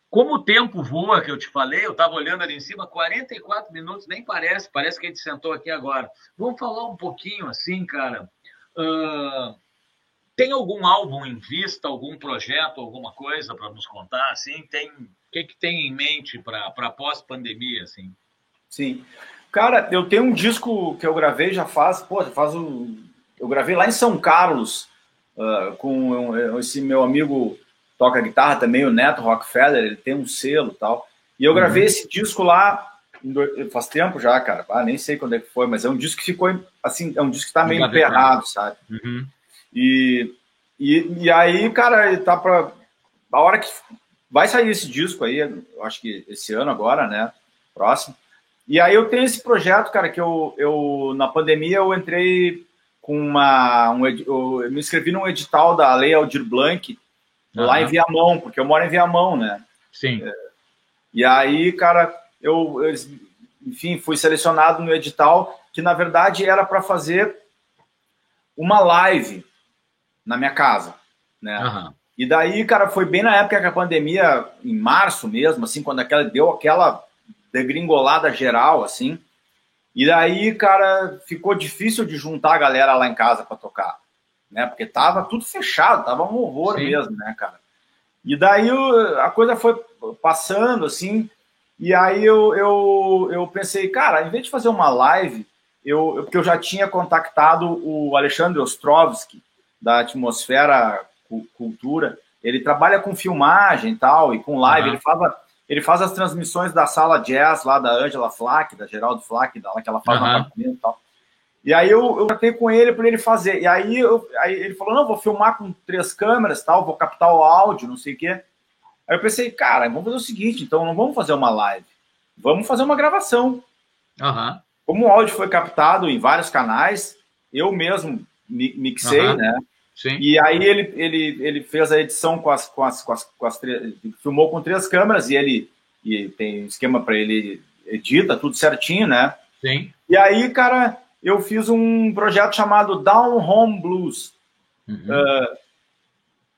como o tempo voa, que eu te falei, eu estava olhando ali em cima, 44 minutos, nem parece, parece que a gente sentou aqui agora. Vamos falar um pouquinho assim, cara. Uh, tem algum álbum em vista, algum projeto, alguma coisa para nos contar? Assim, tem o que, que tem em mente para pós-pandemia, assim? Sim, cara, eu tenho um disco que eu gravei já faz, pô, faz um, eu gravei lá em São Carlos uh, com esse meu amigo toca guitarra também, o Neto Rockefeller, ele tem um selo tal. E eu gravei uhum. esse disco lá faz tempo já, cara. Ah, nem sei quando é que foi, mas é um disco que ficou assim, é um disco que tá meio emperrado, sabe? Uhum. E, e, e aí, cara, tá para a hora que vai sair esse disco aí, eu acho que esse ano agora, né? Próximo. E aí eu tenho esse projeto, cara, que eu, eu na pandemia eu entrei com uma. Um, eu me inscrevi num edital da Lei Aldir Blanc uhum. lá em Viamão, porque eu moro em Viamão, né? Sim. É, e aí, cara, eu, eu, enfim, fui selecionado no edital que na verdade era para fazer uma live na minha casa, né? Uhum. E daí, cara, foi bem na época que a pandemia, em março mesmo, assim, quando aquela deu aquela degringolada geral, assim. E daí, cara, ficou difícil de juntar a galera lá em casa para tocar, né? Porque tava tudo fechado, tava um horror Sim. mesmo, né, cara? E daí a coisa foi passando, assim, e aí eu, eu, eu pensei, cara, em vez de fazer uma live, eu, eu porque eu já tinha contactado o Alexandre Ostrovski, da Atmosfera Cultura, ele trabalha com filmagem e tal, e com live, uhum. ele faz ele faz as transmissões da sala jazz lá da Angela Flack, da Geraldo Flack, da, que ela faz uhum. no apartamento e tal. E aí eu, eu tratei com ele para ele fazer. E aí, eu, aí ele falou: não, vou filmar com três câmeras, tal, vou captar o áudio, não sei o quê. Aí eu pensei, cara, vamos fazer o seguinte, então não vamos fazer uma live, vamos fazer uma gravação. Uhum. Como o áudio foi captado em vários canais, eu mesmo mixei, uhum. né? Sim. E aí ele, ele, ele fez a edição com as, com as, com as, com as filmou com três câmeras e ele e tem esquema para ele edita tudo certinho, né? Sim. E aí, cara, eu fiz um projeto chamado Down Home Blues, uhum. uh,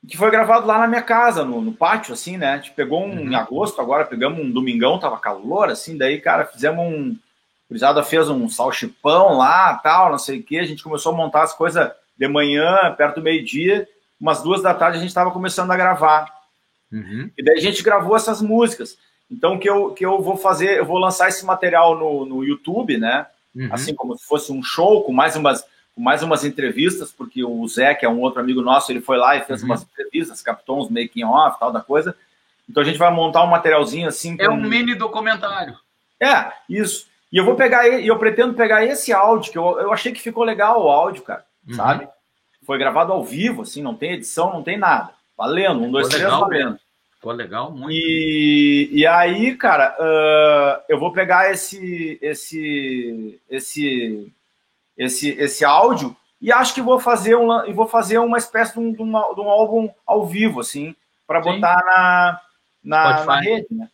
que foi gravado lá na minha casa, no, no pátio, assim, né? A gente pegou um uhum. em agosto, agora pegamos um domingão, tava calor, assim, daí, cara, fizemos um. O fez um salchipão lá, tal, não sei o que. A gente começou a montar as coisas de manhã, perto do meio-dia, umas duas da tarde a gente estava começando a gravar. Uhum. E daí a gente gravou essas músicas. Então, que eu, que eu vou fazer, eu vou lançar esse material no, no YouTube, né? Uhum. Assim como se fosse um show, com mais umas, com mais umas entrevistas, porque o Zé, que é um outro amigo nosso, ele foi lá e fez uhum. umas entrevistas, captou uns making off, tal da coisa. Então a gente vai montar um materialzinho assim. É um mini documentário. É, isso. E eu vou pegar, e eu pretendo pegar esse áudio, que eu, eu achei que ficou legal o áudio, cara uhum. sabe? Foi gravado ao vivo, assim, não tem edição, não tem nada. Valendo, um, dois, três, valendo. Ficou legal, muito. E, e aí, cara, uh, eu vou pegar esse, esse, esse, esse, esse áudio e acho que vou fazer, um, e vou fazer uma espécie de um, de, uma, de um álbum ao vivo, assim, para botar na, na, na, rede, né?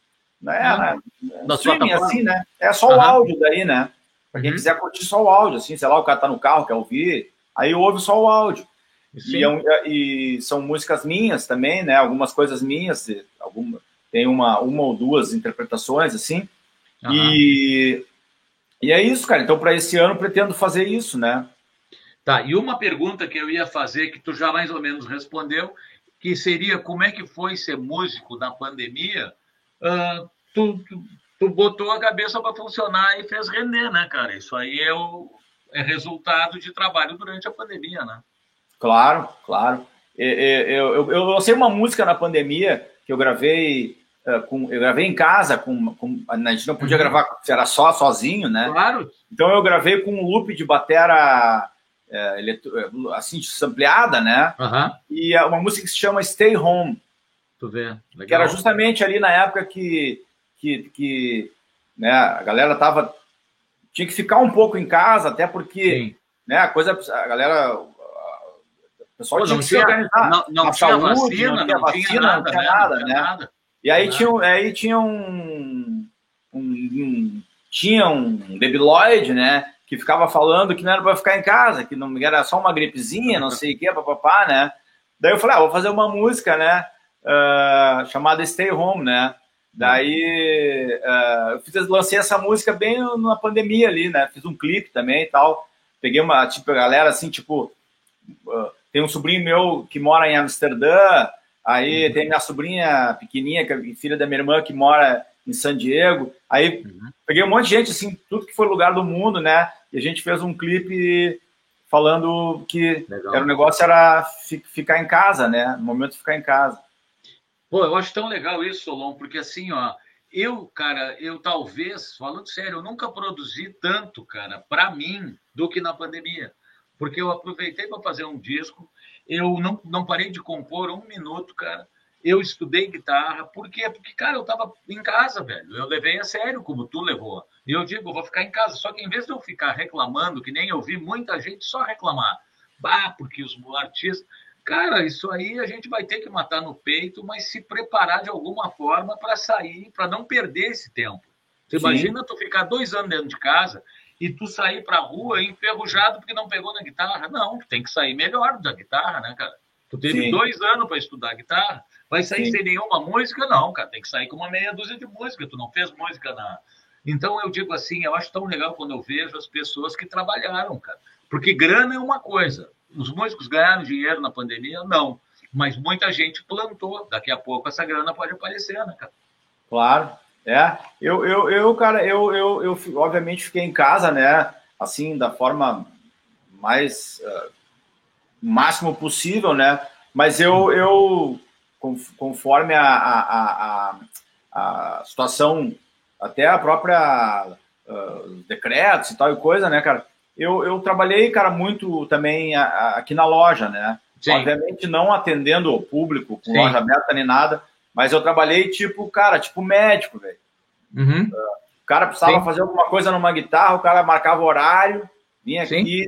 É, ah, na, streaming, assim, né? É só uhum. o áudio daí, né? Para quem uhum. quiser curtir só o áudio, assim, sei lá, o cara tá no carro, quer ouvir, Aí ouve só o áudio. E, é e, são músicas minhas também, né? Algumas coisas minhas, alguma, tem uma, uma ou duas interpretações assim. Uhum. E, E é isso, cara. Então, para esse ano, pretendo fazer isso, né? Tá, e uma pergunta que eu ia fazer, que tu já mais ou menos respondeu, que seria como é que foi ser músico na pandemia? Uh, tu, tu, tu, botou a cabeça para funcionar e fez render, né, cara? Isso aí é, o, é resultado de trabalho durante a pandemia, né? Claro, claro. Eu, eu, eu, lancei uma música na pandemia que eu gravei uh, com, eu gravei em casa, com, com, a gente não podia uhum. gravar, era só sozinho, né? Claro. Então eu gravei com um loop de batera é, assim, ampliada, né? Uhum. E uma música que se chama Stay Home. Tu vê, Legal. Que era justamente ali na época que, que, que né, a galera tava tinha que ficar um pouco em casa, até porque Sim. né, a coisa, a galera, o pessoal Pô, tinha que se organizar. Não, não tinha saúde, vacina, não tinha, vacina, tinha nada, não tinha nada, né? Tinha nada. E aí tinha, aí tinha um, um, um tinha um debiloide, né? Que ficava falando que não era para ficar em casa, que não era só uma gripezinha, não sei o que, papapá, né? Daí eu falei, ah, vou fazer uma música, né? Uh, chamada Stay Home, né? Daí uh, eu fiz, lancei essa música bem na pandemia ali, né? Fiz um clipe também e tal. Peguei uma, tipo, galera assim, tipo, uh, tem um sobrinho meu que mora em Amsterdã, aí uhum. tem minha sobrinha pequenininha, que é filha da minha irmã, que mora em San Diego. Aí uhum. peguei um monte de gente, assim, tudo que foi lugar do mundo, né? E a gente fez um clipe falando que era o negócio era ficar em casa, né? No momento de ficar em casa. Pô, eu acho tão legal isso, Solon, porque assim, ó, eu, cara, eu talvez, falando sério, eu nunca produzi tanto, cara, para mim, do que na pandemia. Porque eu aproveitei para fazer um disco, eu não, não parei de compor um minuto, cara eu estudei guitarra. Por quê? Porque, cara, eu estava em casa, velho. Eu levei a sério como tu levou. E eu digo, eu vou ficar em casa. Só que em vez de eu ficar reclamando, que nem eu vi muita gente só reclamar, bah, porque os artistas. Cara, isso aí a gente vai ter que matar no peito, mas se preparar de alguma forma para sair, para não perder esse tempo. Você imagina tu ficar dois anos dentro de casa e tu sair para a rua enferrujado porque não pegou na guitarra? Não, tu tem que sair melhor da guitarra, né, cara? Tu teve Sim. dois anos para estudar guitarra. Vai sair Sim. sem nenhuma música? Não, cara. Tem que sair com uma meia dúzia de música. Tu não fez música na. Então eu digo assim, eu acho tão legal quando eu vejo as pessoas que trabalharam, cara. Porque grana é uma coisa. Os músicos ganharam dinheiro na pandemia? Não. Mas muita gente plantou. Daqui a pouco essa grana pode aparecer, né, cara? Claro. É. Eu, eu, eu cara, eu, eu, eu obviamente fiquei em casa, né? Assim, da forma mais. Uh máximo possível, né? Mas eu, eu conforme a, a, a, a situação, até a própria uh, decretos e tal e coisa, né, cara? Eu, eu trabalhei, cara, muito também aqui na loja, né? Sim. Obviamente não atendendo o público com Sim. loja aberta nem nada, mas eu trabalhei tipo, cara, tipo médico, velho. Uhum. Uh, o cara precisava Sim. fazer alguma coisa numa guitarra, o cara marcava horário, vinha aqui,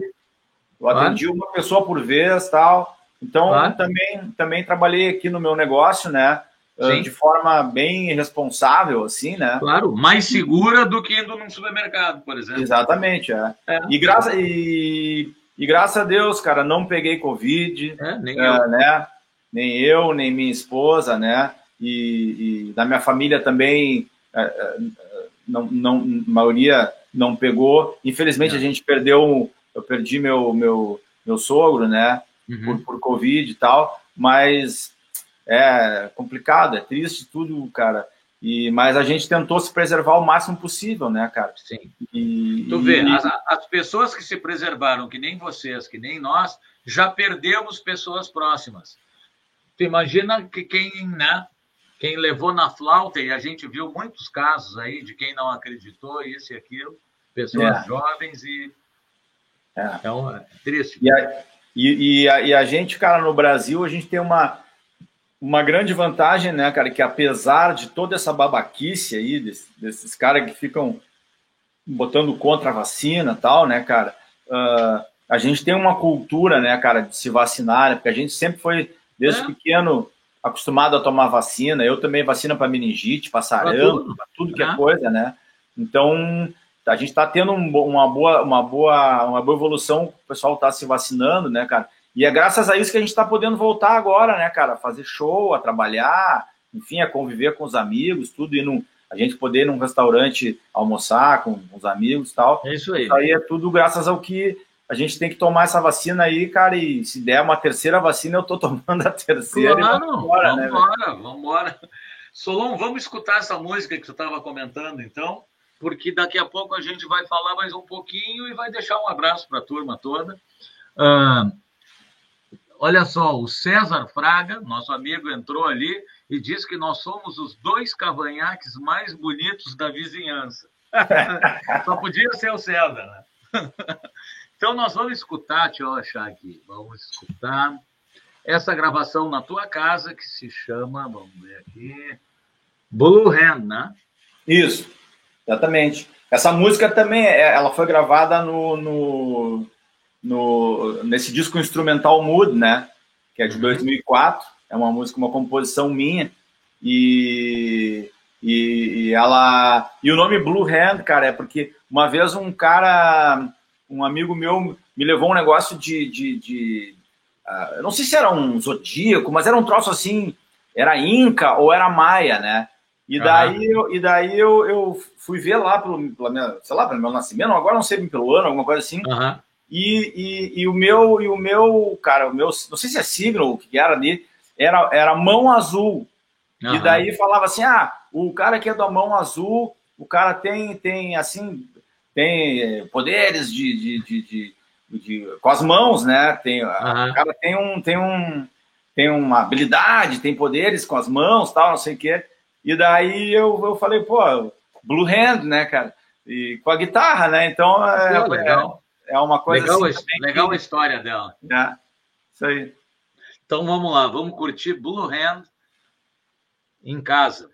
eu atendi claro. uma pessoa por vez, tal. Então, claro. também, também trabalhei aqui no meu negócio, né? Ah, Sim. De forma bem responsável, assim, né? Claro, mais segura do que indo num supermercado, por exemplo. Exatamente, é. é. E, graça, e, e graças a Deus, cara, não peguei Covid. É, nem é, eu. Né? Nem eu, nem minha esposa, né? E, e da minha família também, é, é, não, não, a maioria não pegou. Infelizmente, a gente perdeu eu perdi meu, meu, meu sogro, né, uhum. por, por Covid e tal, mas é complicado, é triste tudo, cara. E, mas a gente tentou se preservar o máximo possível, né, cara? Sim. E, tu vê, e... as, as pessoas que se preservaram, que nem vocês, que nem nós, já perdemos pessoas próximas. Tu imagina que quem, né, quem levou na flauta, e a gente viu muitos casos aí de quem não acreditou, isso e aquilo, pessoas é. jovens e é. Então, é triste. E a, e, e, a, e a gente, cara, no Brasil, a gente tem uma, uma grande vantagem, né, cara, que apesar de toda essa babaquice aí, desses, desses caras que ficam botando contra a vacina tal, né, cara, uh, a gente tem uma cultura, né, cara, de se vacinar, né, porque a gente sempre foi, desde é. pequeno, acostumado a tomar vacina. Eu também vacina para meningite, para sarampo, para tudo que é. é coisa, né? Então, a gente está tendo um, uma, boa, uma, boa, uma boa evolução, o pessoal está se vacinando, né, cara? E é graças a isso que a gente está podendo voltar agora, né, cara? Fazer show, a trabalhar, enfim, a conviver com os amigos, tudo, ir num, a gente poder ir num restaurante almoçar com os amigos e tal. É isso aí. Isso aí é tudo graças ao que a gente tem que tomar essa vacina aí, cara, e se der uma terceira vacina, eu tô tomando a terceira. Claro, vamos embora, né, vamos embora. Solon, vamos escutar essa música que você estava comentando, então, porque daqui a pouco a gente vai falar mais um pouquinho e vai deixar um abraço para a turma toda. Uh, olha só, o César Fraga, nosso amigo, entrou ali e disse que nós somos os dois cavanhaques mais bonitos da vizinhança. Só podia ser o César, né? Então, nós vamos escutar, deixa eu achar aqui, vamos escutar essa gravação na tua casa que se chama, vamos ver aqui, Blue Hand, né? Isso, exatamente. Essa música também, é, ela foi gravada no, no, no nesse disco instrumental Mood, né? Que é de 2004. Uhum. É uma música, uma composição minha. E, e, e, ela e o nome Blue Hand, cara, é porque uma vez um cara, um amigo meu me levou um negócio de, de, de Uh, eu não sei se era um zodíaco, mas era um troço assim, era Inca ou era Maia, né? E daí, uhum. eu, e daí eu, eu fui ver lá pelo, pela minha, sei lá, pelo meu nascimento, agora não sei pelo ano, alguma coisa assim. Uhum. E, e, e, o meu, e o meu, cara, o meu, não sei se é signo o que era ali, era, era mão azul. Uhum. E daí falava assim: ah, o cara que é da mão azul, o cara tem, tem assim, tem eh, poderes de, de, de, de de, com as mãos, né? Tem, uhum. O cara tem um, tem um, tem uma habilidade, tem poderes com as mãos, tal, não sei o quê. E daí eu, eu falei, pô, Blue Hand, né, cara? E com a guitarra, né? Então é, é, é uma coisa legal, assim, legal que... a história dela. É, isso aí. Então vamos lá, vamos curtir Blue Hand em casa.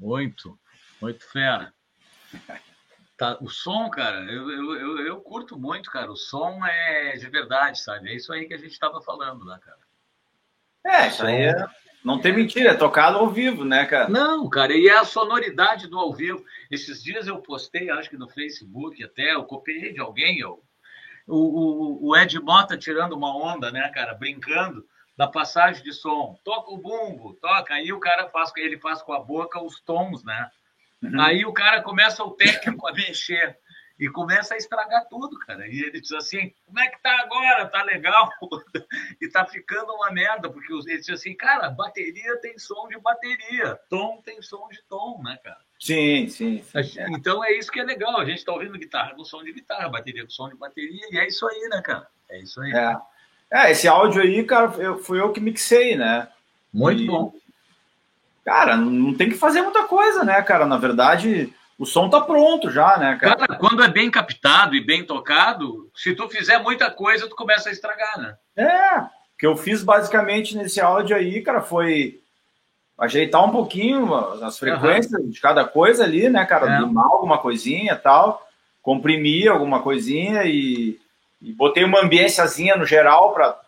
Muito, muito fera. Tá, o som, cara, eu, eu, eu, eu, curto muito, cara. O som é de verdade, sabe? É isso aí que a gente estava falando, né, cara? É, isso aí é, não tem mentira, é tocado ao vivo, né, cara? Não, cara, e é a sonoridade do ao vivo. Esses dias eu postei, acho que no Facebook até, eu copiei de alguém, eu, o, o, o Ed Mota tirando uma onda, né, cara, brincando da passagem de som. Toca o bumbo, toca, aí o cara faz, ele faz com a boca os tons, né? Uhum. Aí o cara começa o técnico a mexer e começa a estragar tudo, cara. E ele diz assim: como é que tá agora? Tá legal? e tá ficando uma merda, porque ele diz assim: cara, bateria tem som de bateria, tom tem som de tom, né, cara? Sim, sim. sim é. Então é isso que é legal. A gente tá ouvindo guitarra com som de guitarra, bateria com som de bateria, e é isso aí, né, cara? É isso aí. É, é esse áudio aí, cara, eu, fui eu que mixei, né? Muito e, bom. Cara, não tem que fazer muita coisa, né, cara? Na verdade o som tá pronto já, né, cara? Cara, quando é bem captado e bem tocado, se tu fizer muita coisa, tu começa a estragar, né? É, o que eu fiz basicamente nesse áudio aí, cara, foi ajeitar um pouquinho as frequências uhum. de cada coisa ali, né, cara? É. Limar alguma coisinha tal, comprimir alguma coisinha e, e botei uma ambiênciazinha no geral para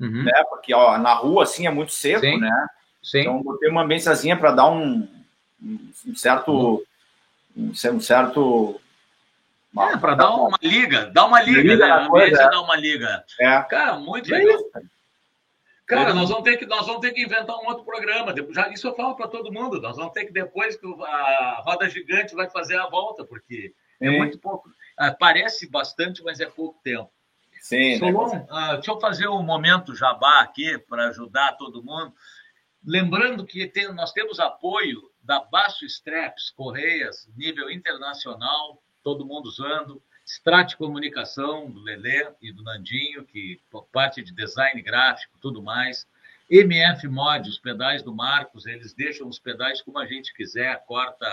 uhum. né, porque ó, na rua assim é muito seco, Sim. né? Sim. Então botei uma ambiênciazinha para dar um, um certo uhum um certo. É, para dar uma liga, dar uma liga, liga né? Coisa, é. dar uma liga. É. Cara, muito legal. Cara, nós vamos ter que nós vamos ter que inventar um outro programa. Já isso eu falo para todo mundo. Nós vamos ter que depois que a roda gigante vai fazer a volta, porque é é muito pouco. Ah, parece bastante, mas é pouco tempo. Sim. Solon, né? uh, deixa eu fazer um momento jabá aqui para ajudar todo mundo. Lembrando que tem, nós temos apoio da Baixo Straps, Correias, nível internacional, todo mundo usando. Strate Comunicação, do Lelê e do Nandinho, que parte de design gráfico, tudo mais. MF Mod, os pedais do Marcos, eles deixam os pedais como a gente quiser, corta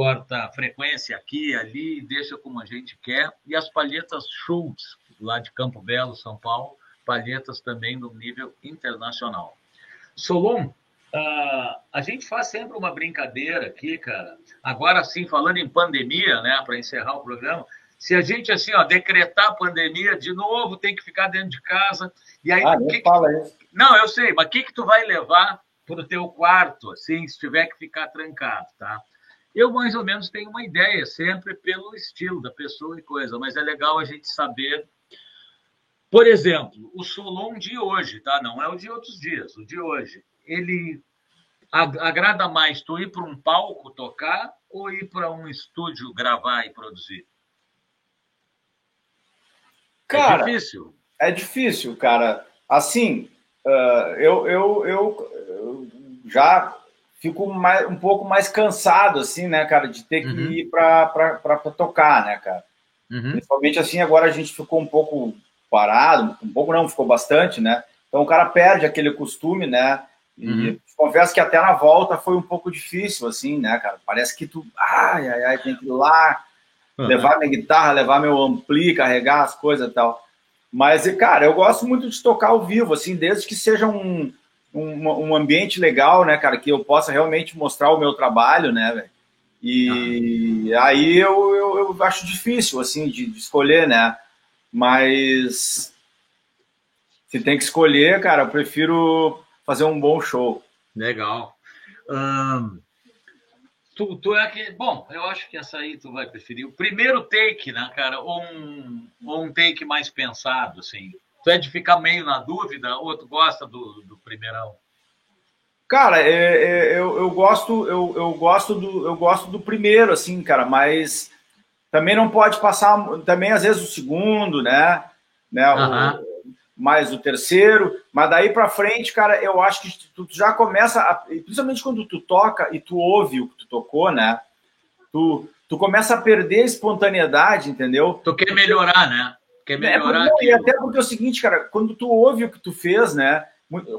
corta a frequência aqui, ali, deixa como a gente quer. E as palhetas Schultz, lá de Campo Belo, São Paulo, palhetas também no nível internacional. Solon, Uh, a gente faz sempre uma brincadeira aqui, cara. Agora sim, falando em pandemia, né, para encerrar o programa, se a gente assim, ó, decretar a pandemia de novo, tem que ficar dentro de casa. E aí, ah, que fala que... isso. Não, eu sei, mas o que que tu vai levar para o teu quarto, assim, se tiver que ficar trancado, tá? Eu mais ou menos tenho uma ideia, sempre pelo estilo da pessoa e coisa, mas é legal a gente saber. Por exemplo, o Solon de hoje, tá? Não é o de outros dias, o de hoje ele agrada mais tu ir para um palco tocar ou ir para um estúdio gravar e produzir? É cara, é difícil. É difícil, cara. Assim, uh, eu, eu, eu, eu, já fico mais, um pouco mais cansado, assim, né, cara, de ter que uhum. ir para tocar, né, cara. Uhum. Principalmente assim, agora a gente ficou um pouco parado, um pouco não, ficou bastante, né? Então o cara perde aquele costume, né? E uhum. confesso que até na volta foi um pouco difícil, assim, né, cara? Parece que tu, ai, ai, ai, tem que ir lá, uhum. levar minha guitarra, levar meu ampli, carregar as coisas e tal. Mas, cara, eu gosto muito de tocar ao vivo, assim, desde que seja um, um, um ambiente legal, né, cara, que eu possa realmente mostrar o meu trabalho, né, velho? E uhum. aí eu, eu, eu, acho difícil, assim, de, de escolher, né? Mas se tem que escolher, cara, eu prefiro fazer um bom show. Legal. Um, tu, tu é que. Bom, eu acho que essa aí tu vai preferir. O primeiro take, né, cara? Ou um, ou um take mais pensado, assim. Tu é de ficar meio na dúvida ou tu gosta do, do primeirão? Cara, é, é, eu, eu gosto, eu, eu gosto do, eu gosto do primeiro, assim, cara, mas também não pode passar, também às vezes o segundo, né? né? O, mais o terceiro, mas daí para frente, cara, eu acho que tu já começa, a, principalmente quando tu toca e tu ouve o que tu tocou, né? Tu, tu começa a perder a espontaneidade, entendeu? Tu quer melhorar, né? Quer é, melhorar. É, e até porque é o seguinte, cara, quando tu ouve o que tu fez, né?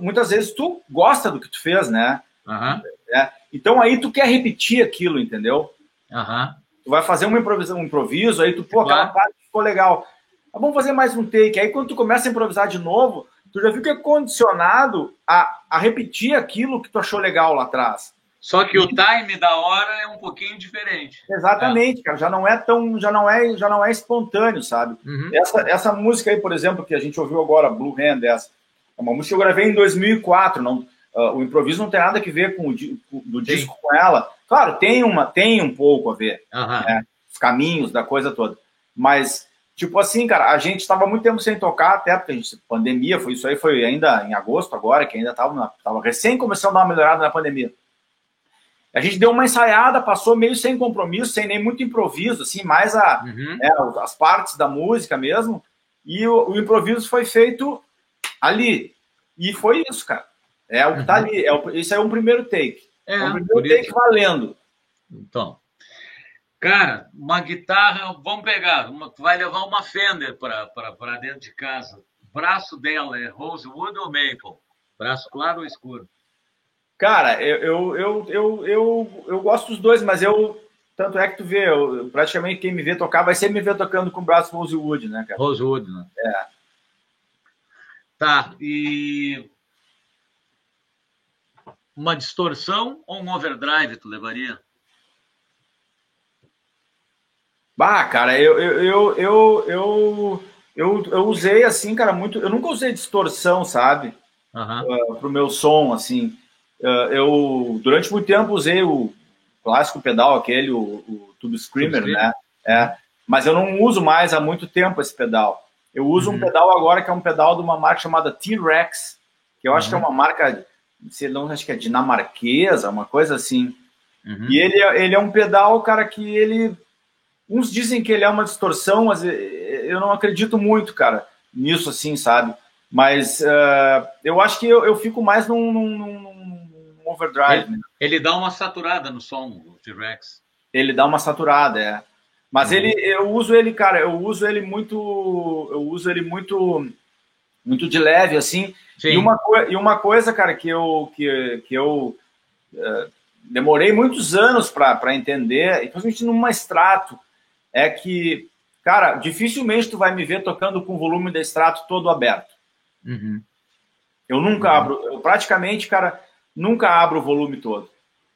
Muitas vezes tu gosta do que tu fez, né? Uhum. É, então aí tu quer repetir aquilo, entendeu? Uhum. Tu vai fazer uma um improviso, aí tu, pô, aquela parte ficou legal. Ah, vamos fazer mais um take. Aí quando tu começa a improvisar de novo, tu já fica condicionado a, a repetir aquilo que tu achou legal lá atrás. Só que o time da hora é um pouquinho diferente. Exatamente, cara. Já não é tão, já não é, já não é espontâneo, sabe? Uhum. Essa, essa música aí, por exemplo, que a gente ouviu agora, Blue Hand, essa, é uma música que eu gravei em 2004. Não, uh, o improviso não tem nada a ver com o do disco com ela. Claro, tem uma, tem um pouco a ver, uhum. né? os caminhos da coisa toda. Mas tipo assim, cara, a gente estava muito tempo sem tocar, até porque a gente pandemia, foi isso aí, foi ainda em agosto agora, que ainda estava tava recém começando a dar uma melhorada na pandemia. A gente deu uma ensaiada, passou meio sem compromisso, sem nem muito improviso, assim, mais a, uhum. é, as partes da música mesmo. E o, o, improviso foi feito ali. E foi isso, cara. É o que tá uhum. ali. É o, isso é um primeiro take. É, é um primeiro take isso. valendo. Então. Cara, uma guitarra, vamos pegar, uma, vai levar uma Fender para dentro de casa. O braço dela é Rosewood ou Maple? Braço claro ou escuro? Cara, eu, eu, eu, eu, eu, gosto dos dois, mas eu. Tanto é que tu vê, eu, praticamente quem me vê tocar vai sempre me ver tocando com o braço Rosewood, né, cara? Rosewood, né? É. Tá, e. Uma distorção ou um overdrive tu levaria? Bah, cara, eu, eu, eu, eu, eu, eu, eu usei assim, cara, muito. Eu nunca usei distorção, sabe? Uhum. Uh, pro meu som, assim. Uh, eu, durante muito tempo, usei o clássico pedal, aquele, o, o Tube Screamer, né? É, mas eu não uso mais há muito tempo esse pedal. Eu uso uhum. um pedal agora que é um pedal de uma marca chamada T-Rex, que eu acho que é uhum. uma marca, sei não acho que é dinamarquesa, uma coisa assim. Uhum. E ele, é, ele é um pedal, cara, que ele. Uns dizem que ele é uma distorção, mas eu não acredito muito, cara, nisso assim, sabe? Mas uh, eu acho que eu, eu fico mais num, num, num overdrive. Ele, né? ele, dá uma saturada no som, o T-Rex. Ele dá uma saturada, é. Mas uhum. ele, eu uso ele, cara, eu uso ele muito, eu uso ele muito, muito de leve, assim. Sim. E uma, e uma coisa, cara, que eu, que, que eu uh, demorei muitos anos para entender, principalmente num extrato, é que, cara, dificilmente tu vai me ver tocando com o volume de extrato todo aberto. Uhum. Eu nunca uhum. abro, eu praticamente, cara, nunca abro o volume todo.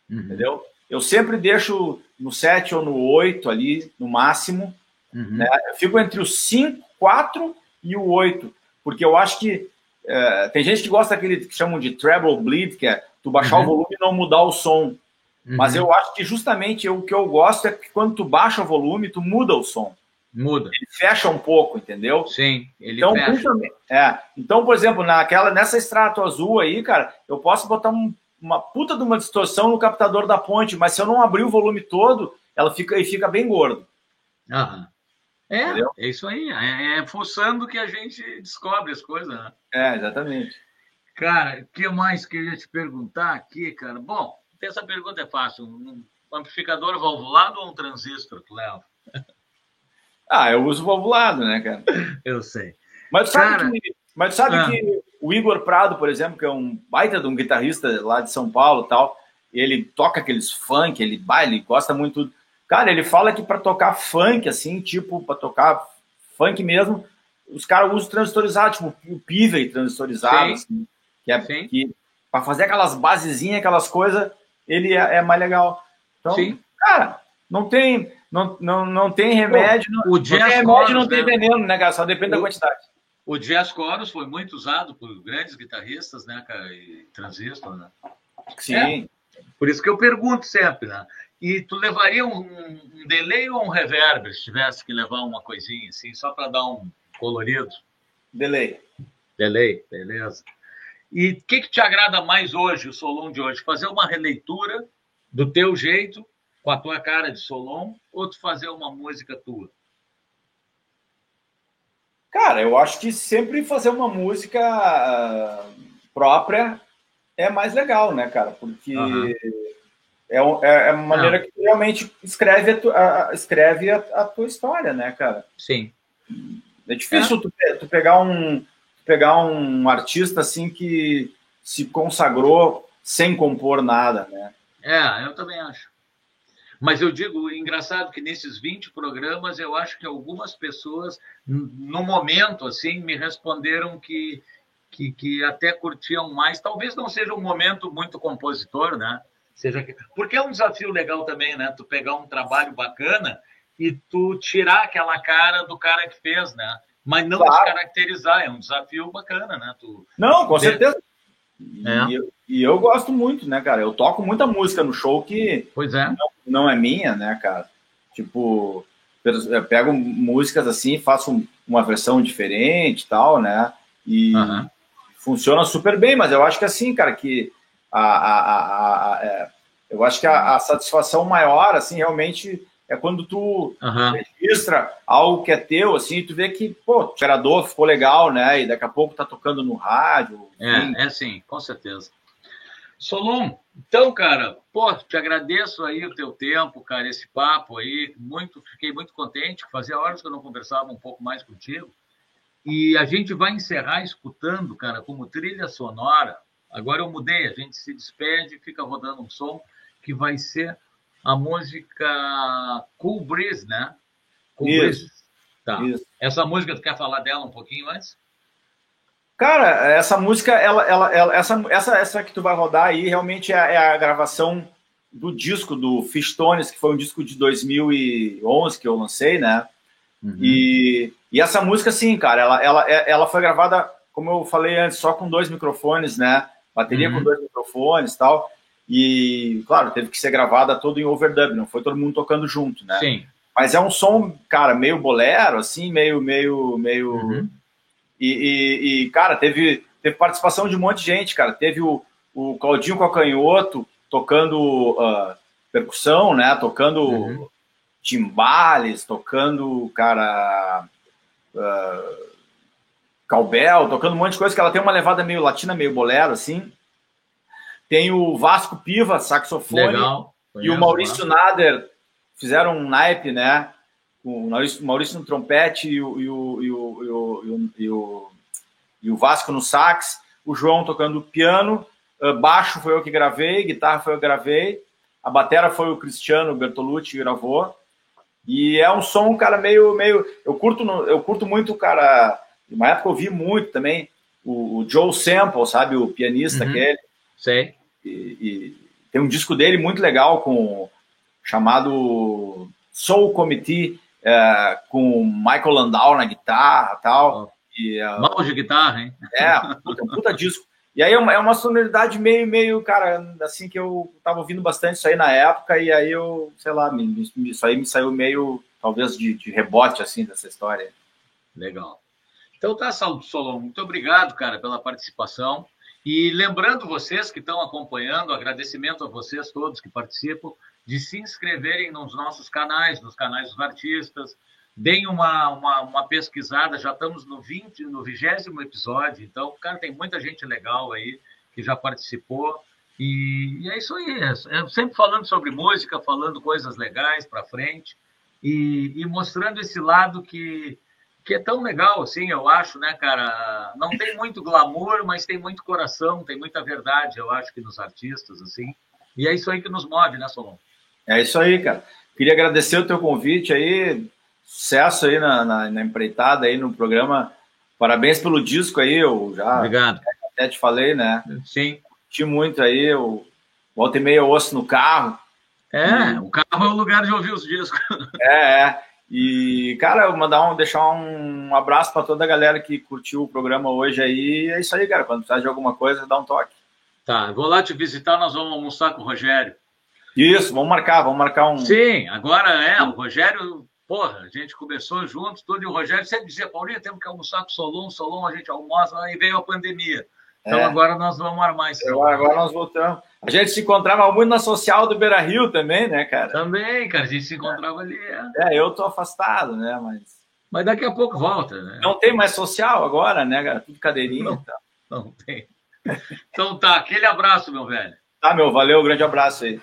Uhum. Entendeu? Eu sempre deixo no 7 ou no 8 ali, no máximo. Uhum. Né? Eu fico entre o 5, 4 e o 8. Porque eu acho que é, tem gente que gosta daquele que chamam de treble bleed, que é tu baixar uhum. o volume e não mudar o som. Mas uhum. eu acho que justamente o que eu gosto é que quando tu baixa o volume, tu muda o som. Muda. Ele fecha um pouco, entendeu? Sim, ele então, fecha. É, então, por exemplo, naquela, nessa extrato azul aí, cara, eu posso botar um, uma puta de uma distorção no captador da ponte, mas se eu não abrir o volume todo, ela fica e fica bem gordo. Aham. É, entendeu? é isso aí. É, é forçando que a gente descobre as coisas, né? É, exatamente. Cara, o que mais queria te perguntar aqui, cara? Bom, essa pergunta é fácil. Um amplificador valvulado ou um transistor, leva? Ah, eu uso valvulado, né, cara? Eu sei. Mas sabe, cara... que, mas sabe ah. que o Igor Prado, por exemplo, que é um baita de um guitarrista lá de São Paulo tal, ele toca aqueles funk, ele baile, gosta muito. Cara, ele fala que para tocar funk, assim, tipo, para tocar funk mesmo, os caras usam transistorizado, tipo o Pivey transistorizado, assim, que é Sim. que para fazer aquelas basezinhas, aquelas coisas, ele é, é, mais legal. Então, Sim. cara, não tem não, não, não tem remédio. Pô, o não, jazz tem remédio, não tem né? veneno, né, cara? Só depende o, da quantidade. O jazz chorus foi muito usado por grandes guitarristas, né, cara? E transistor, né? Sim. É. Por isso que eu pergunto sempre, né? E tu levaria um, um delay ou um reverb se tivesse que levar uma coisinha assim, só para dar um colorido? Delay. Delay, beleza. E o que, que te agrada mais hoje, o Solon de hoje? Fazer uma releitura do teu jeito com a tua cara de Solon ou tu fazer uma música tua? Cara, eu acho que sempre fazer uma música uh, própria é mais legal, né, cara? Porque uhum. é, é, é, uma maneira Não. que realmente escreve, a, tu, a, escreve a, a, tua história, né, cara? Sim. É difícil é. Tu, tu, pegar um pegar um artista assim que se consagrou sem compor nada, né? É, eu também acho. Mas eu digo, engraçado que nesses 20 programas, eu acho que algumas pessoas, no momento, assim, me responderam que, que, que até curtiam mais. Talvez não seja um momento muito compositor, né? Seja porque é um desafio legal também, né? Tu pegar um trabalho bacana e tu tirar aquela cara do cara que fez, né? Mas não claro. descaracterizar, é um desafio bacana, né? Tu... Não, com certeza. É. E, eu, e, eu gosto muito, né, cara? Eu toco muita música no show que pois é. não, não é minha, né, cara? Tipo, eu pego músicas assim, faço uma versão diferente e tal, né? E uhum. funciona super bem, mas eu acho que assim, cara, que a, a, a, a é, eu acho que a, satisfação maior, assim, realmente é quando tu uhum. registra algo que é teu, assim, tu vê que, pô, o gerador ficou legal, né? E daqui a pouco tá tocando no rádio. É, é sim, com certeza. Solon, então, cara, pô, te agradeço aí o teu tempo, cara, esse papo aí, muito, fiquei muito contente, fazia horas que eu não conversava um pouco mais contigo. E a gente vai encerrar escutando, cara, como trilha sonora. Agora eu mudei, a gente se despede, fica rodando um som que vai ser a música Cool Breeze, né? Cool Isso. Breeze. Tá. Isso. Essa música, tu quer falar dela um pouquinho antes? Cara, essa música, ela, ela, ela, essa, essa, essa que tu vai rodar aí, realmente é, é a gravação do disco do Fistones, que foi um disco de 2011 que eu lancei, né? Uhum. E, e essa música, sim, cara, ela, ela, é, ela foi gravada, como eu falei antes, só com dois microfones, né? Bateria uhum. com dois microfones e tal. E, claro, teve que ser gravada todo em overdub, não foi todo mundo tocando junto, né? Sim. Mas é um som, cara, meio bolero, assim, meio, meio, meio. Uhum. E, e, e, cara, teve, teve participação de um monte de gente, cara. Teve o, o Claudinho Cocanhoto tocando uh, percussão, né? Tocando uhum. timbales, tocando, cara. Uh, calbel, tocando um monte de coisa que ela tem uma levada meio latina, meio bolero, assim. Tem o Vasco Piva, saxofone. Legal. e o Maurício Nader fizeram um naipe, né? O Maurício, Maurício no trompete e o, e, o, e, o, e, o, e o Vasco no sax. O João tocando piano. Ah, baixo foi eu que gravei, guitarra foi eu que gravei. A batera foi o Cristiano Bertolucci que gravou. E é um som, cara, meio. meio eu, curto, eu curto muito, cara. Na época eu vi muito também o, o Joe Sample, sabe? O pianista uhum. aquele. Sei. E, e, tem um disco dele muito legal com chamado Soul Committee é, com Michael Landau na guitarra tal. E, uh, Mal de guitarra, hein? É, puta, um puta disco. E aí é uma, é uma, sonoridade meio, meio, cara, assim que eu tava ouvindo bastante isso aí na época, e aí eu, sei lá, me, me, isso aí me saiu meio, talvez, de, de rebote, assim, dessa história. Legal. Então tá, Solon, muito obrigado, cara, pela participação. E lembrando vocês que estão acompanhando, agradecimento a vocês todos que participam, de se inscreverem nos nossos canais, nos canais dos artistas, deem uma, uma, uma pesquisada, já estamos no 20, no vigésimo episódio, então, cara, tem muita gente legal aí que já participou. E, e é isso aí, é, é sempre falando sobre música, falando coisas legais para frente e, e mostrando esse lado que que é tão legal, assim, eu acho, né, cara? Não tem muito glamour, mas tem muito coração, tem muita verdade, eu acho que nos artistas, assim. E é isso aí que nos move, né, Solon? É isso aí, cara. Queria agradecer o teu convite aí, sucesso aí na, na, na empreitada aí no programa. Parabéns pelo disco aí, eu já Obrigado. até te falei, né? Sim. Curti muito aí, eu volta e meia eu ouço no carro. É, e... o carro é o lugar de ouvir os discos. É, é. E, cara, eu mandar um, deixar um abraço para toda a galera que curtiu o programa hoje aí. É isso aí, cara. Quando precisar de alguma coisa, dá um toque. Tá, vou lá te visitar, nós vamos almoçar com o Rogério. Isso, vamos marcar, vamos marcar um. Sim, agora é, o Rogério, porra, a gente começou juntos, tudo, e o Rogério sempre dizia, Paulinho, temos que almoçar com o Solon, Solon, a gente almoça, aí veio a pandemia. Então é. agora nós vamos armar isso. Agora, agora nós voltamos. A gente se encontrava muito na social do Beira Rio também, né, cara? Também, cara, a gente se encontrava ali. É, é eu tô afastado, né, mas. Mas daqui a pouco volta, né? Não tem mais social agora, né, cara? Tudo cadeirinha não, tá. Não tem. Então tá, aquele abraço, meu velho. Tá, meu, valeu, grande abraço aí.